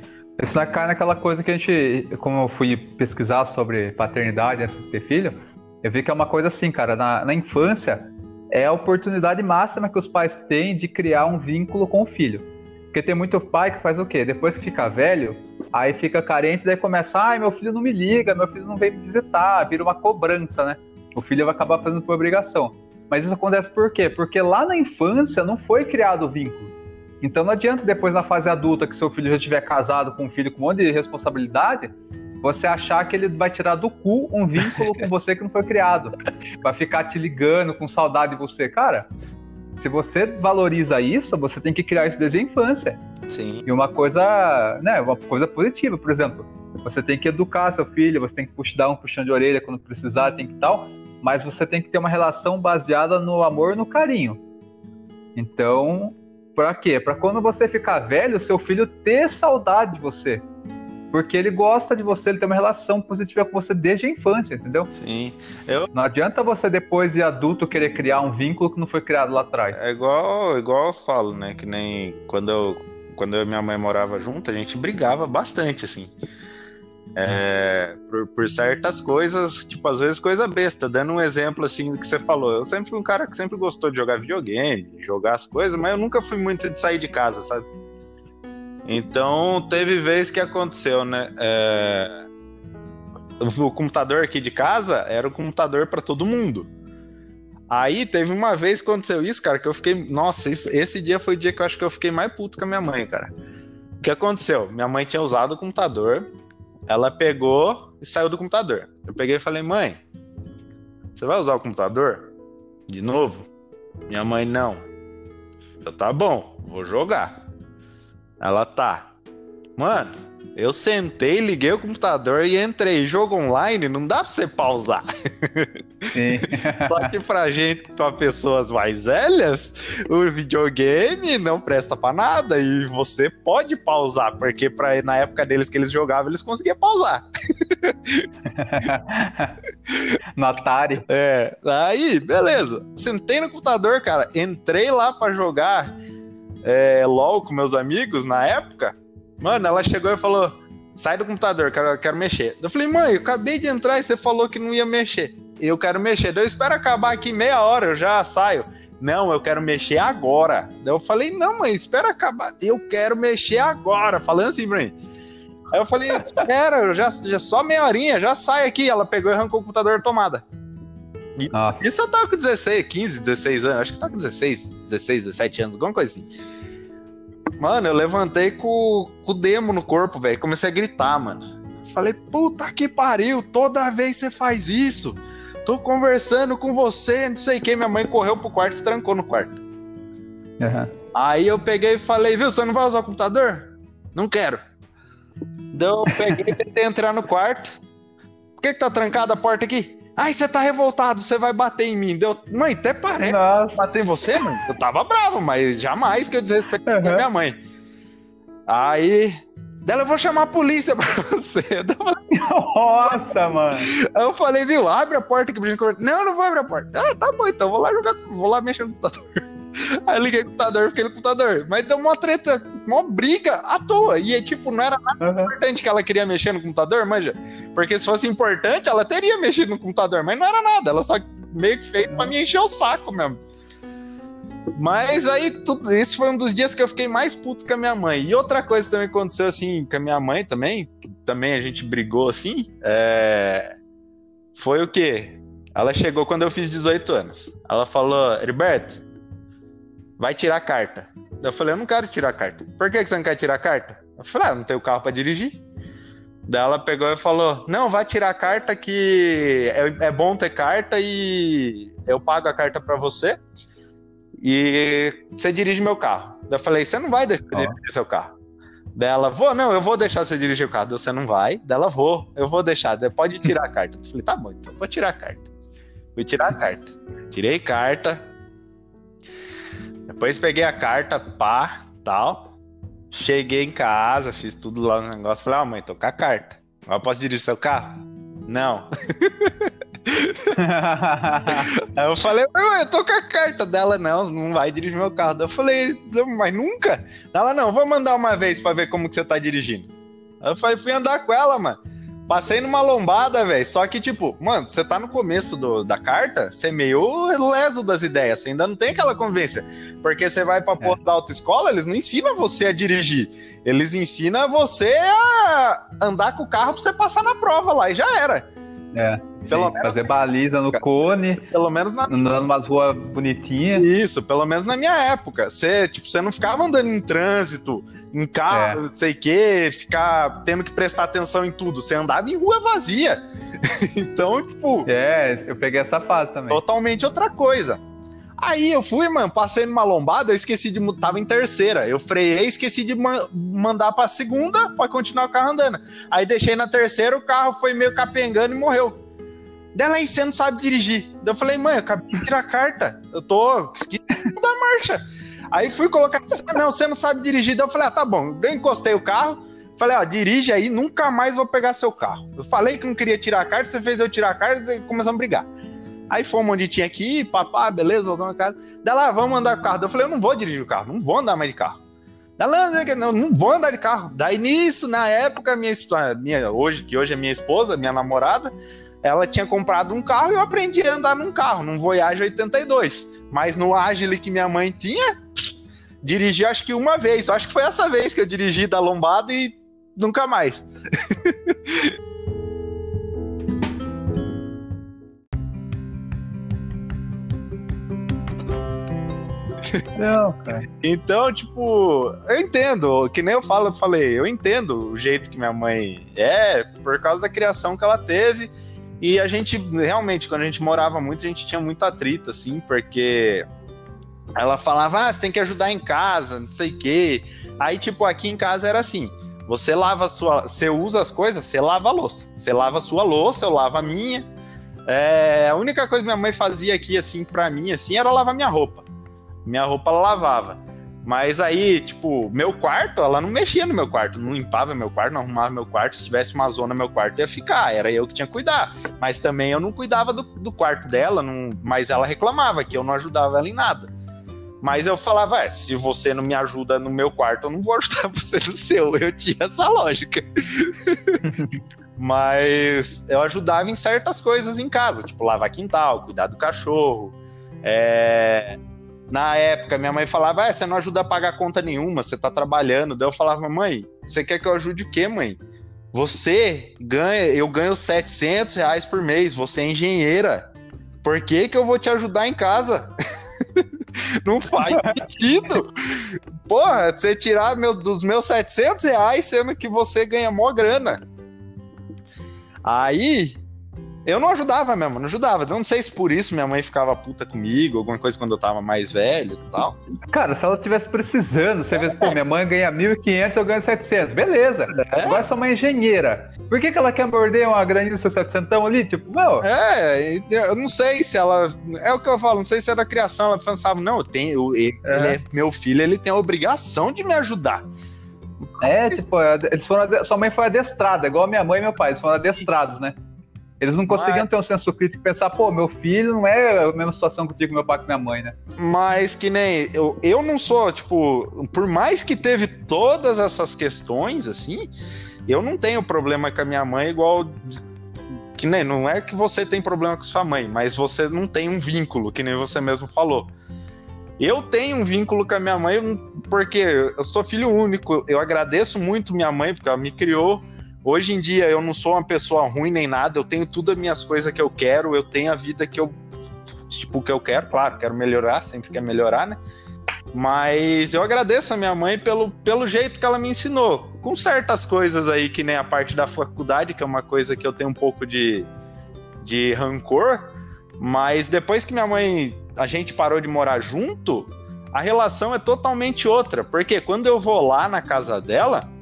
S1: Isso cara naquela coisa que a gente, como eu fui pesquisar sobre paternidade antes de ter filho, eu vi que é uma coisa assim, cara, na, na infância, é a oportunidade máxima que os pais têm de criar um vínculo com o filho. Porque tem muito pai que faz o quê? Depois que fica velho, Aí fica carente, daí começa, ai, meu filho não me liga, meu filho não vem me visitar, vira uma cobrança, né? O filho vai acabar fazendo por obrigação. Mas isso acontece por quê? Porque lá na infância não foi criado o vínculo. Então não adianta depois na fase adulta que seu filho já estiver casado com um filho com um monte de responsabilidade, você achar que ele vai tirar do cu um vínculo com você que não foi criado. Vai ficar te ligando com saudade de você. Cara, se você valoriza isso, você tem que criar isso desde a infância.
S2: Sim.
S1: E uma coisa, né, uma coisa positiva, por exemplo, você tem que educar seu filho, você tem que dar um puxão de orelha quando precisar, tem que tal, mas você tem que ter uma relação baseada no amor e no carinho. Então, para quê? Para quando você ficar velho, seu filho ter saudade de você. Porque ele gosta de você, ele tem uma relação positiva com você desde a infância, entendeu?
S2: Sim.
S1: Eu... Não adianta você depois de adulto querer criar um vínculo que não foi criado lá atrás.
S2: É igual, igual eu falo, né? Que nem quando eu, quando eu e minha mãe morava junto, a gente brigava bastante, assim. É, por, por, certas coisas, tipo, às vezes coisa besta. Dando um exemplo assim do que você falou. Eu sempre fui um cara que sempre gostou de jogar videogame, jogar as coisas, mas eu nunca fui muito de sair de casa, sabe? Então, teve vez que aconteceu, né? É... O computador aqui de casa era o computador para todo mundo. Aí teve uma vez que aconteceu isso, cara, que eu fiquei. Nossa, isso, esse dia foi o dia que eu acho que eu fiquei mais puto com a minha mãe, cara. O que aconteceu? Minha mãe tinha usado o computador, ela pegou e saiu do computador. Eu peguei e falei, mãe, você vai usar o computador? De novo? Minha mãe, não. Eu, tá bom, vou jogar. Ela tá. Mano, eu sentei, liguei o computador e entrei. Jogo online não dá pra você pausar. Sim. Só que pra gente, pra pessoas mais velhas, o videogame não presta pra nada e você pode pausar, porque pra, na época deles que eles jogavam, eles conseguiam pausar.
S1: no Atari.
S2: É, aí, beleza. Sentei no computador, cara, entrei lá pra jogar é, LOL com meus amigos na época, mano, ela chegou e falou: sai do computador, quero, quero mexer. Eu falei, mãe, eu acabei de entrar e você falou que não ia mexer. Eu quero mexer. eu espero acabar aqui meia hora, eu já saio. Não, eu quero mexer agora. Eu falei, não, mãe, espera acabar. Eu quero mexer agora. Falando assim mim. Aí eu falei, espera, já, já só meia horinha, já sai aqui. Ela pegou e arrancou o computador tomada. E, isso eu tava com 16, 15, 16 anos. Acho que tava com 16, 16, 17 anos, alguma coisa assim. Mano, eu levantei com, com o demo no corpo, velho. Comecei a gritar, mano. Falei, puta que pariu, toda vez você faz isso. Tô conversando com você, não sei o que. Minha mãe correu pro quarto e se trancou no quarto. Uhum. Aí eu peguei e falei, viu, você não vai usar o computador? Não quero. Então eu peguei e tentei entrar no quarto. Por que, que tá trancada a porta aqui? Ai, você tá revoltado, você vai bater em mim. Deu... Mãe, até parece Nossa. bater em você, mãe. Eu tava bravo, mas jamais que eu desrespeitei uhum. minha mãe. Aí, dela, eu vou chamar a polícia pra você.
S1: Nossa, mano.
S2: Eu falei, viu, abre a porta que gente conversa. Não, não vou abrir a porta. Ah, tá bom, então vou lá jogar, vou lá mexer no computador. Aí eu liguei o computador, fiquei no computador. Mas deu uma treta, uma briga à toa. E tipo, não era nada uhum. importante que ela queria mexer no computador, manja. Porque se fosse importante, ela teria mexido no computador, mas não era nada. Ela só meio que fez pra me encher o saco mesmo. Mas aí, tudo, esse foi um dos dias que eu fiquei mais puto com a minha mãe. E outra coisa também aconteceu assim com a minha mãe também, que também a gente brigou assim, é... foi o quê? Ela chegou quando eu fiz 18 anos. Ela falou, Heriberto, vai tirar a carta. Eu falei, eu não quero tirar a carta. Por que você não quer tirar a carta? Eu falei, ah, não tenho carro para dirigir. Daí ela pegou e falou: Não, vai tirar a carta que é, é bom ter carta e eu pago a carta para você e você dirige meu carro. Daí eu falei: Você não vai deixar oh. dirigir seu carro. Dela, vou, não, eu vou deixar você dirigir o carro. Você não vai. Dela, vou, eu vou deixar. Pode tirar a carta. Eu falei: Tá bom, então vou tirar a carta. Fui tirar a carta. Tirei carta, depois peguei a carta, pá, tal. Cheguei em casa, fiz tudo lá no negócio. Falei, ah, mãe, tô com a carta. Agora posso dirigir seu carro? Não. Aí eu falei, mãe, eu tô com a carta dela, não, não vai dirigir meu carro. Eu falei, mas nunca? Ela, não, vou mandar uma vez pra ver como que você tá dirigindo. Aí eu falei, fui andar com ela, mano. Passei numa lombada, velho. Só que, tipo, mano, você tá no começo do, da carta, você é meio leso das ideias. Você ainda não tem aquela convivência. Porque você vai pra é. porra da autoescola, eles não ensinam você a dirigir. Eles ensinam você a andar com o carro pra você passar na prova lá e já era.
S1: É. Pelo menos, fazer baliza no cone.
S2: Pelo menos na.
S1: Andando umas ruas bonitinhas.
S2: Isso, pelo menos na minha época. Você, tipo, não ficava andando em trânsito, em carro, é. não sei o quê, ficar tendo que prestar atenção em tudo. Você andava em rua vazia. então, tipo.
S1: É, eu peguei essa fase também.
S2: Totalmente outra coisa. Aí eu fui, mano, passei numa lombada, eu esqueci de. Tava em terceira. Eu freiei, esqueci de ma mandar pra segunda pra continuar o carro andando. Aí deixei na terceira, o carro foi meio capengando e morreu. Dela aí, você não sabe dirigir. Eu falei, mãe, eu acabei de tirar a carta. Eu tô esquecendo da marcha. Aí fui colocar, não, você não sabe dirigir. Daí eu falei, ah, tá bom. Eu encostei o carro. Falei, ó, dirige aí, nunca mais vou pegar seu carro. Eu falei que não queria tirar a carta, você fez eu tirar a carta e começamos a brigar. Aí fomos onde tinha que ir, papá, beleza, voltamos na casa. Daí lá, vamos andar o carro. Eu falei, eu não vou dirigir o carro, não vou andar mais de carro. Daí lá, não, não vou andar de carro. Daí nisso, na época, minha, minha hoje, que hoje é minha esposa, minha namorada, ela tinha comprado um carro e eu aprendi a andar num carro, num Voyage 82. Mas no Agile que minha mãe tinha, dirigi acho que uma vez. Acho que foi essa vez que eu dirigi da lombada e nunca mais. Não, cara. Então, tipo, eu entendo, que nem eu falo, falei, eu entendo o jeito que minha mãe é, por causa da criação que ela teve. E a gente, realmente, quando a gente morava muito, a gente tinha muito atrito, assim, porque ela falava, ah, você tem que ajudar em casa, não sei o quê. Aí, tipo, aqui em casa era assim: você lava a sua. Você usa as coisas, você lava a louça. Você lava a sua louça, eu lavo a minha. É, a única coisa que minha mãe fazia aqui, assim, pra mim, assim, era lavar minha roupa minha roupa ela lavava. Mas aí, tipo, meu quarto, ela não mexia no meu quarto, não limpava meu quarto, não arrumava meu quarto. Se tivesse uma zona no meu quarto, ia ficar. Era eu que tinha que cuidar. Mas também eu não cuidava do, do quarto dela, não, mas ela reclamava que eu não ajudava ela em nada. Mas eu falava, é, se você não me ajuda no meu quarto, eu não vou ajudar você no seu. Eu tinha essa lógica. mas eu ajudava em certas coisas em casa, tipo lavar quintal, cuidar do cachorro. É na época, minha mãe falava: ah, você não ajuda a pagar conta nenhuma, você tá trabalhando. Daí eu falava: mãe, você quer que eu ajude o quê, mãe? Você ganha, eu ganho 700 reais por mês, você é engenheira. Por que, que eu vou te ajudar em casa? não faz sentido. Porra, você tirar meu, dos meus 700 reais, sendo que você ganha mó grana. Aí eu não ajudava mesmo, não ajudava. Eu não sei se por isso minha mãe ficava puta comigo, alguma coisa quando eu tava mais velho e tal.
S1: Cara, se ela tivesse precisando, você vê, pô, minha mãe ganha 1.500, eu ganho 700. Beleza. É? Agora sua mãe é engenheira. Por que, que ela quer morder uma graninha do seu 700 ali? Tipo, meu.
S2: É, eu não sei se ela. É o que eu falo, não sei se era criação. Ela pensava, não, eu tenho. Ele é. é meu filho, ele tem a obrigação de me ajudar.
S1: É, tipo, eles foram, sua mãe foi adestrada, igual a minha mãe e meu pai, eles foram adestrados, né? Eles não conseguiam Mas... ter um senso crítico e pensar, pô, meu filho não é a mesma situação que eu tive com meu pai e minha mãe, né?
S2: Mas que nem. Eu, eu não sou, tipo, por mais que teve todas essas questões, assim, eu não tenho problema com a minha mãe igual. Que nem, não é que você tem problema com sua mãe, mas você não tem um vínculo, que nem você mesmo falou. Eu tenho um vínculo com a minha mãe porque eu sou filho único. Eu agradeço muito minha mãe, porque ela me criou Hoje em dia eu não sou uma pessoa ruim nem nada, eu tenho tudo as minhas coisas que eu quero, eu tenho a vida que eu tipo que eu quero, claro, quero melhorar, sempre quer melhorar, né? Mas eu agradeço a minha mãe pelo, pelo jeito que ela me ensinou. Com certas coisas aí, que nem a parte da faculdade, que é uma coisa que eu tenho um pouco de, de rancor. Mas depois que minha mãe, a gente parou de morar junto, a relação é totalmente outra. Porque quando eu vou lá na casa dela,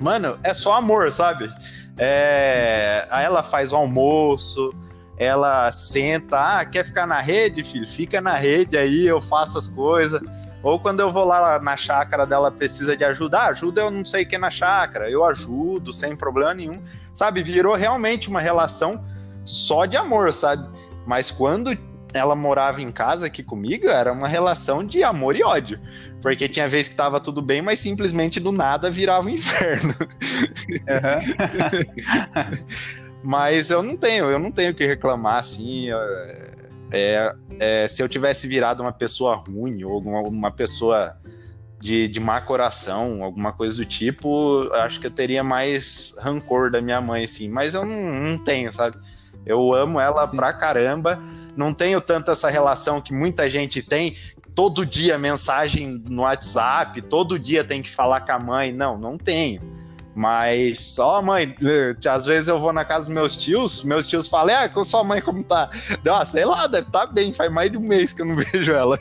S2: Mano, é só amor, sabe? É... Ela faz o almoço, ela senta, ah, quer ficar na rede, filho? Fica na rede aí, eu faço as coisas. Ou quando eu vou lá na chácara dela, precisa de ajuda, ah, ajuda eu não sei o que na chácara, eu ajudo sem problema nenhum, sabe? Virou realmente uma relação só de amor, sabe? Mas quando ela morava em casa aqui comigo, era uma relação de amor e ódio. Porque tinha vez que tava tudo bem, mas simplesmente do nada virava um inferno. Uhum. mas eu não tenho, eu não tenho o que reclamar, assim. É, é, se eu tivesse virado uma pessoa ruim ou uma, uma pessoa de, de má coração, alguma coisa do tipo, acho que eu teria mais rancor da minha mãe, assim. Mas eu não, não tenho, sabe? Eu amo ela pra caramba. Não tenho tanto essa relação que muita gente tem. Todo dia mensagem no WhatsApp, todo dia tem que falar com a mãe. Não, não tenho. Mas só, mãe, eh, às vezes eu vou na casa dos meus tios, meus tios falam, ah, com sua mãe como tá? Deu, ah, sei lá, deve estar tá bem, faz mais de um mês que eu não vejo ela.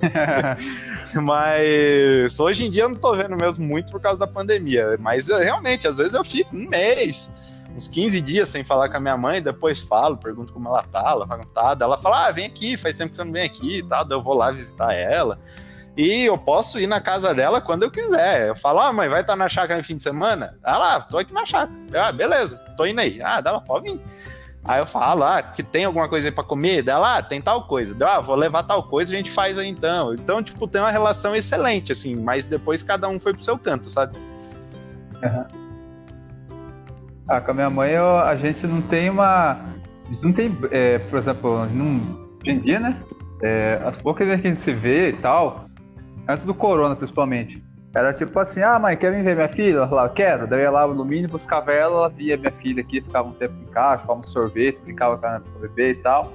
S2: mas hoje em dia eu não tô vendo mesmo muito por causa da pandemia. Mas eu, realmente, às vezes eu fico um mês, uns 15 dias sem falar com a minha mãe, depois falo, pergunto como ela tá, ela fala, tá, ela fala, ah, vem aqui, faz tempo que você não vem aqui e tal, eu vou lá visitar ela. E eu posso ir na casa dela quando eu quiser. Eu falo, ah, mãe, vai estar na chácara no fim de semana? Ah lá, tô aqui na chácara. Ah, beleza, tô indo aí. Ah, dela pode vir. Aí eu falo, ah, que tem alguma coisa aí pra comer? Dela, ah, tem tal coisa. ah, vou levar tal coisa, a gente faz aí então. Então, tipo, tem uma relação excelente, assim, mas depois cada um foi pro seu canto, sabe?
S1: Uhum. Ah, com a minha mãe eu, a gente não tem uma. A gente não tem, é, por exemplo, não, hoje em dia, né? É, as poucas vezes que a gente se vê e tal, antes do corona principalmente. Era tipo assim, ah, mãe, quer vir ver minha filha? Ela falava, quero. Daí eu ia lá no mínimo, buscava ela, ela via minha filha aqui, ficava um tempo em casa, ficava um sorvete, brincava com a bebê e tal.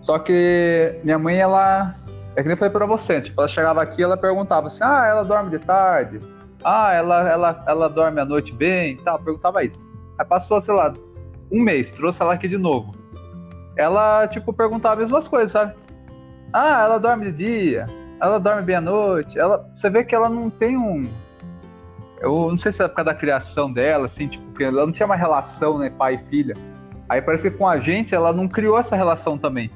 S1: Só que minha mãe, ela. É que nem falei pra você, tipo, ela chegava aqui ela perguntava assim, ah, ela dorme de tarde? Ah, ela, ela, ela dorme à noite bem tal. Perguntava isso. Aí passou, sei lá, um mês, trouxe ela aqui de novo. Ela, tipo, perguntava as mesmas coisas, sabe? Ah, ela dorme de dia ela dorme bem à noite. Ela, você vê que ela não tem um. Eu não sei se é por causa da criação dela, assim, tipo, porque ela não tinha uma relação, né, pai e filha. Aí parece que com a gente ela não criou essa relação também.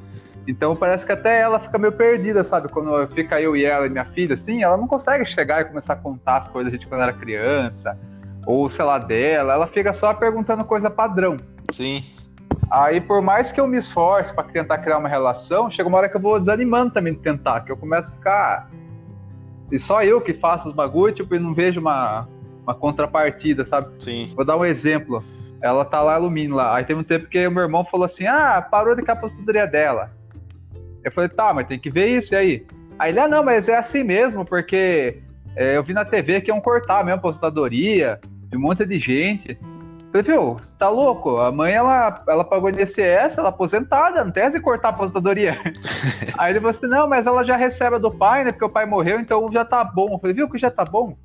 S1: Então parece que até ela fica meio perdida, sabe? Quando fica eu e ela e minha filha, assim, ela não consegue chegar e começar a contar as coisas da gente quando era criança, ou sei lá dela, ela fica só perguntando coisa padrão.
S2: Sim.
S1: Aí, por mais que eu me esforce para tentar criar uma relação, chega uma hora que eu vou desanimando também de tentar, que eu começo a ficar. E só eu que faço os bagulho, tipo, e não vejo uma, uma contrapartida, sabe?
S2: Sim.
S1: Vou dar um exemplo. Ela tá lá alumínio lá. Aí teve um tempo que o meu irmão falou assim: ah, parou de capacidade dela. Eu falei, tá, mas tem que ver isso, e aí? Aí ele, ah, não, mas é assim mesmo, porque é, eu vi na TV que iam cortar mesmo a aposentadoria de um monte de gente. Falei, viu, você tá louco? A mãe, ela, ela pagou INSS, ela é aposentada, não tem de cortar a aposentadoria. Aí ele falou assim, não, mas ela já recebe do pai, né, porque o pai morreu, então já tá bom. Eu falei, viu que já tá bom?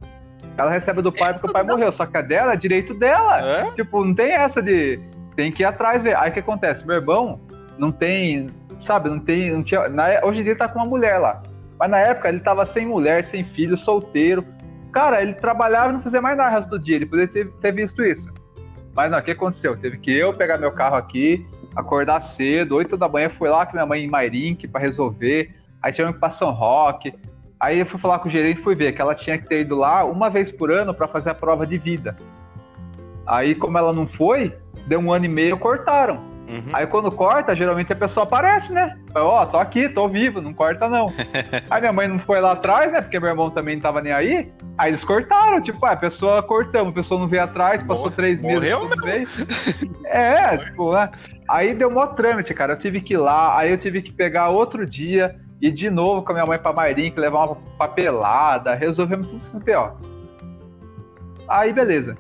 S1: Ela recebe do pai porque o pai morreu, só que a dela é direito dela. É? Tipo, não tem essa de... Tem que ir atrás ver. Aí o que acontece? Meu irmão não tem, sabe, não tem, não tinha... Na, hoje em dia ele tá com uma mulher lá. Mas na época ele tava sem mulher, sem filho, solteiro. Cara, ele trabalhava e não fazia mais nada o resto do dia. Ele poderia ter, ter visto isso. Mas não, o que aconteceu? Teve que eu pegar meu carro aqui, acordar cedo, 8 da manhã, fui lá com minha mãe em Mairink para resolver. Aí tivemos que ir pra São Roque. Aí eu fui falar com o gerente e fui ver que ela tinha que ter ido lá uma vez por ano para fazer a prova de vida. Aí, como ela não foi, deu um ano e meio, cortaram. Uhum. Aí quando corta, geralmente a pessoa aparece, né? Ó, oh, tô aqui, tô vivo, não corta não. aí minha mãe não foi lá atrás, né? Porque meu irmão também não tava nem aí. Aí eles cortaram, tipo, ah, a pessoa cortamos, a pessoa não veio atrás, passou três meses. Morreu, veio. É, tipo, né? Aí deu mó trâmite, cara. Eu tive que ir lá, aí eu tive que pegar outro dia e de novo com a minha mãe pra Mairink, levar uma papelada, resolvemos tudo isso pior. Aí beleza.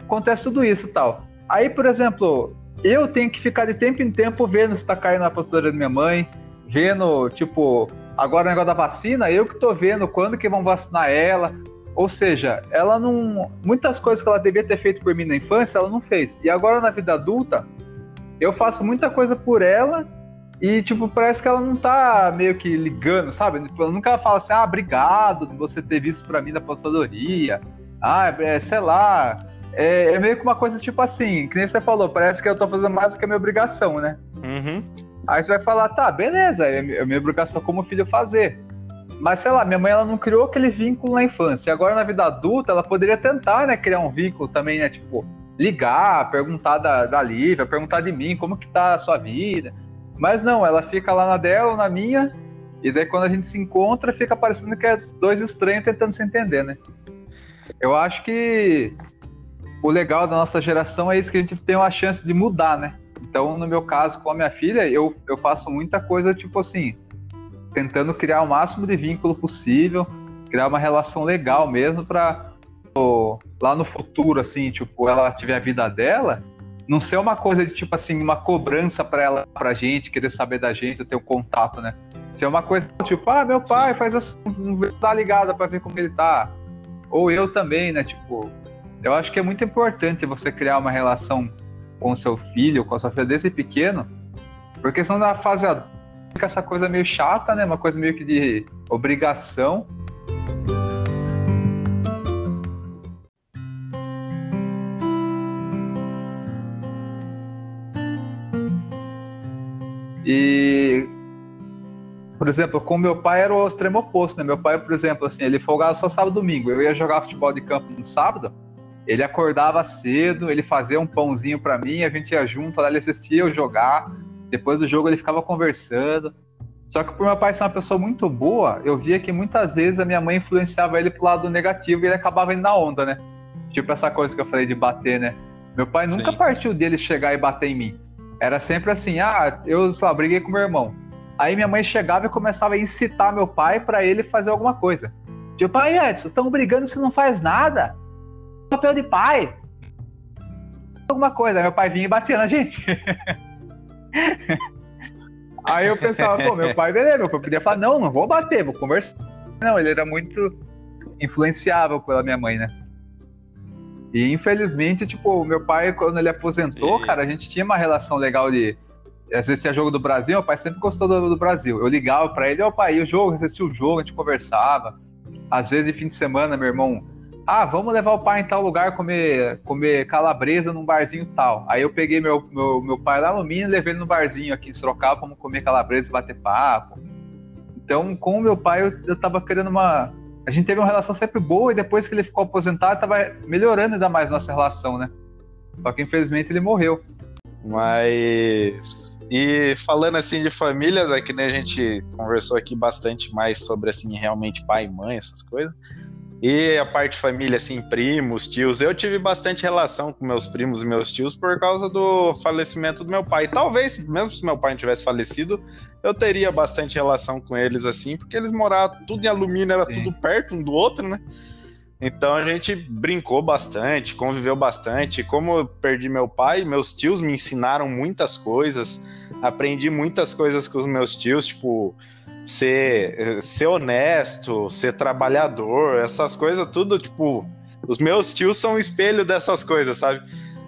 S1: Acontece tudo isso e tal. Aí, por exemplo, eu tenho que ficar de tempo em tempo vendo se tá caindo na postura da minha mãe, vendo, tipo, agora o negócio da vacina, eu que tô vendo quando que vão vacinar ela. Ou seja, ela não. Muitas coisas que ela devia ter feito por mim na infância, ela não fez. E agora na vida adulta, eu faço muita coisa por ela e, tipo, parece que ela não tá meio que ligando, sabe? Tipo, ela nunca fala assim, ah, obrigado de você ter visto pra mim na apostadoria. Ah, é, sei lá, é, é, meio que uma coisa tipo assim, que nem você falou, parece que eu tô fazendo mais do que a minha obrigação, né?
S2: Uhum.
S1: Aí você vai falar, tá, beleza, é, minha obrigação como filho fazer. Mas sei lá, minha mãe ela não criou aquele vínculo na infância. Agora na vida adulta ela poderia tentar, né, criar um vínculo também, né, tipo, ligar, perguntar da, da Lívia, perguntar de mim, como que tá a sua vida. Mas não, ela fica lá na dela ou na minha, e daí quando a gente se encontra, fica parecendo que é dois estranhos tentando se entender, né? Eu acho que o legal da nossa geração é isso, que a gente tem uma chance de mudar, né? Então, no meu caso, com a minha filha, eu, eu faço muita coisa, tipo assim, tentando criar o máximo de vínculo possível, criar uma relação legal mesmo para lá no futuro, assim, tipo, ela tiver a vida dela, não ser uma coisa de tipo assim, uma cobrança para ela, pra gente, querer saber da gente, ter um contato, né? Ser uma coisa tipo, ah, meu pai Sim. faz assim, dá ligada para ver como ele tá. Ou eu também, né? Tipo, eu acho que é muito importante você criar uma relação com seu filho, com a sua filha desde pequeno, porque senão na fase adulta fica essa coisa meio chata, né? Uma coisa meio que de obrigação. E, por exemplo, com meu pai era o extremo oposto, né? Meu pai, por exemplo, assim, ele folgava só sábado e domingo. Eu ia jogar futebol de campo no sábado, ele acordava cedo, ele fazia um pãozinho para mim, a gente ia junto, lá ele assistia eu jogar. Depois do jogo ele ficava conversando. Só que por meu pai ser uma pessoa muito boa, eu via que muitas vezes a minha mãe influenciava ele pro lado negativo e ele acabava indo na onda, né? Tipo essa coisa que eu falei de bater, né? Meu pai nunca Sim. partiu dele chegar e bater em mim. Era sempre assim, ah, eu, sei lá, briguei com meu irmão. Aí minha mãe chegava e começava a incitar meu pai para ele fazer alguma coisa. Tipo, pai, Edson, estão brigando você não faz nada. Papel de pai. Alguma coisa. Meu pai vinha e batia na gente. Aí eu pensava, pô, meu pai, beleza, meu pai podia falar, não, não vou bater, vou conversar. Não, ele era muito influenciável pela minha mãe, né? E infelizmente, tipo, meu pai, quando ele aposentou, cara, a gente tinha uma relação legal de. Às vezes tinha jogo do Brasil, meu pai sempre gostou do, do Brasil. Eu ligava para ele, ó, pai, e o jogo, assistia o jogo, a gente conversava. Às vezes, fim de semana, meu irmão, ah, vamos levar o pai em tal lugar comer, comer calabresa num barzinho tal. Aí eu peguei meu, meu, meu pai lá no Minas levei ele no barzinho aqui em Sorocaba, vamos comer calabresa e bater papo. Então, com o meu pai, eu, eu tava querendo uma, a gente teve uma relação sempre boa e depois que ele ficou aposentado, estava melhorando ainda mais nossa relação, né? Só que infelizmente ele morreu.
S2: Mas. E falando assim de famílias, é que nem a gente conversou aqui bastante mais sobre assim, realmente pai e mãe, essas coisas. E a parte família, assim, primos, tios, eu tive bastante relação com meus primos e meus tios por causa do falecimento do meu pai. Talvez, mesmo se meu pai não tivesse falecido, eu teria bastante relação com eles, assim, porque eles moravam tudo em alumínio, era Sim. tudo perto um do outro, né? Então a gente brincou bastante, conviveu bastante. Como eu perdi meu pai, meus tios me ensinaram muitas coisas, aprendi muitas coisas com os meus tios, tipo ser, ser honesto, ser trabalhador, essas coisas tudo, tipo, os meus tios são um espelho dessas coisas, sabe?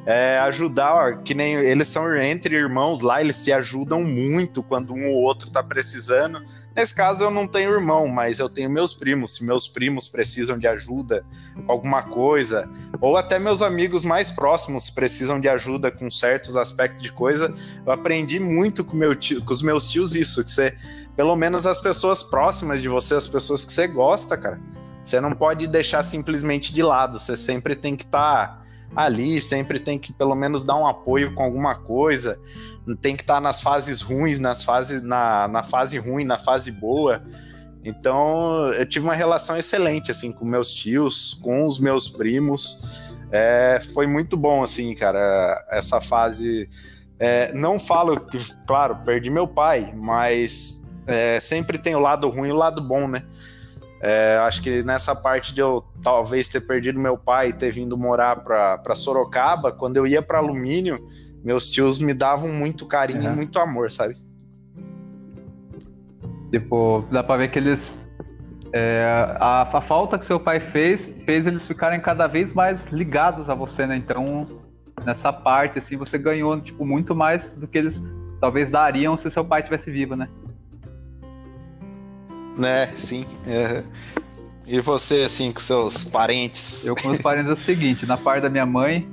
S2: É, ajudar, que nem eles são entre irmãos lá, eles se ajudam muito quando um ou outro tá precisando. Nesse caso eu não tenho irmão, mas eu tenho meus primos. Se meus primos precisam de ajuda com alguma coisa, ou até meus amigos mais próximos precisam de ajuda com certos aspectos de coisa, eu aprendi muito com, meu tio, com os meus tios isso, que você pelo menos as pessoas próximas de você, as pessoas que você gosta, cara. Você não pode deixar simplesmente de lado. Você sempre tem que estar tá ali, sempre tem que pelo menos dar um apoio com alguma coisa. Tem que estar tá nas fases ruins, nas fases, na, na fase ruim, na fase boa. Então, eu tive uma relação excelente assim com meus tios, com os meus primos. É, foi muito bom assim, cara, essa fase. É, não falo que, claro, perdi meu pai, mas é, sempre tem o lado ruim e o lado bom, né? É, acho que nessa parte de eu talvez ter perdido meu pai e ter vindo morar para Sorocaba, quando eu ia para Alumínio, meus tios me davam muito carinho e muito amor, sabe?
S1: Tipo, dá pra ver que eles. É, a, a, falta que seu pai fez fez eles ficarem cada vez mais ligados a você, né? Então, nessa parte, assim, você ganhou tipo, muito mais do que eles talvez dariam se seu pai tivesse vivo, né?
S2: Né, sim. E você, assim, com seus parentes?
S1: Eu com meus parentes é o seguinte, na parte da minha mãe,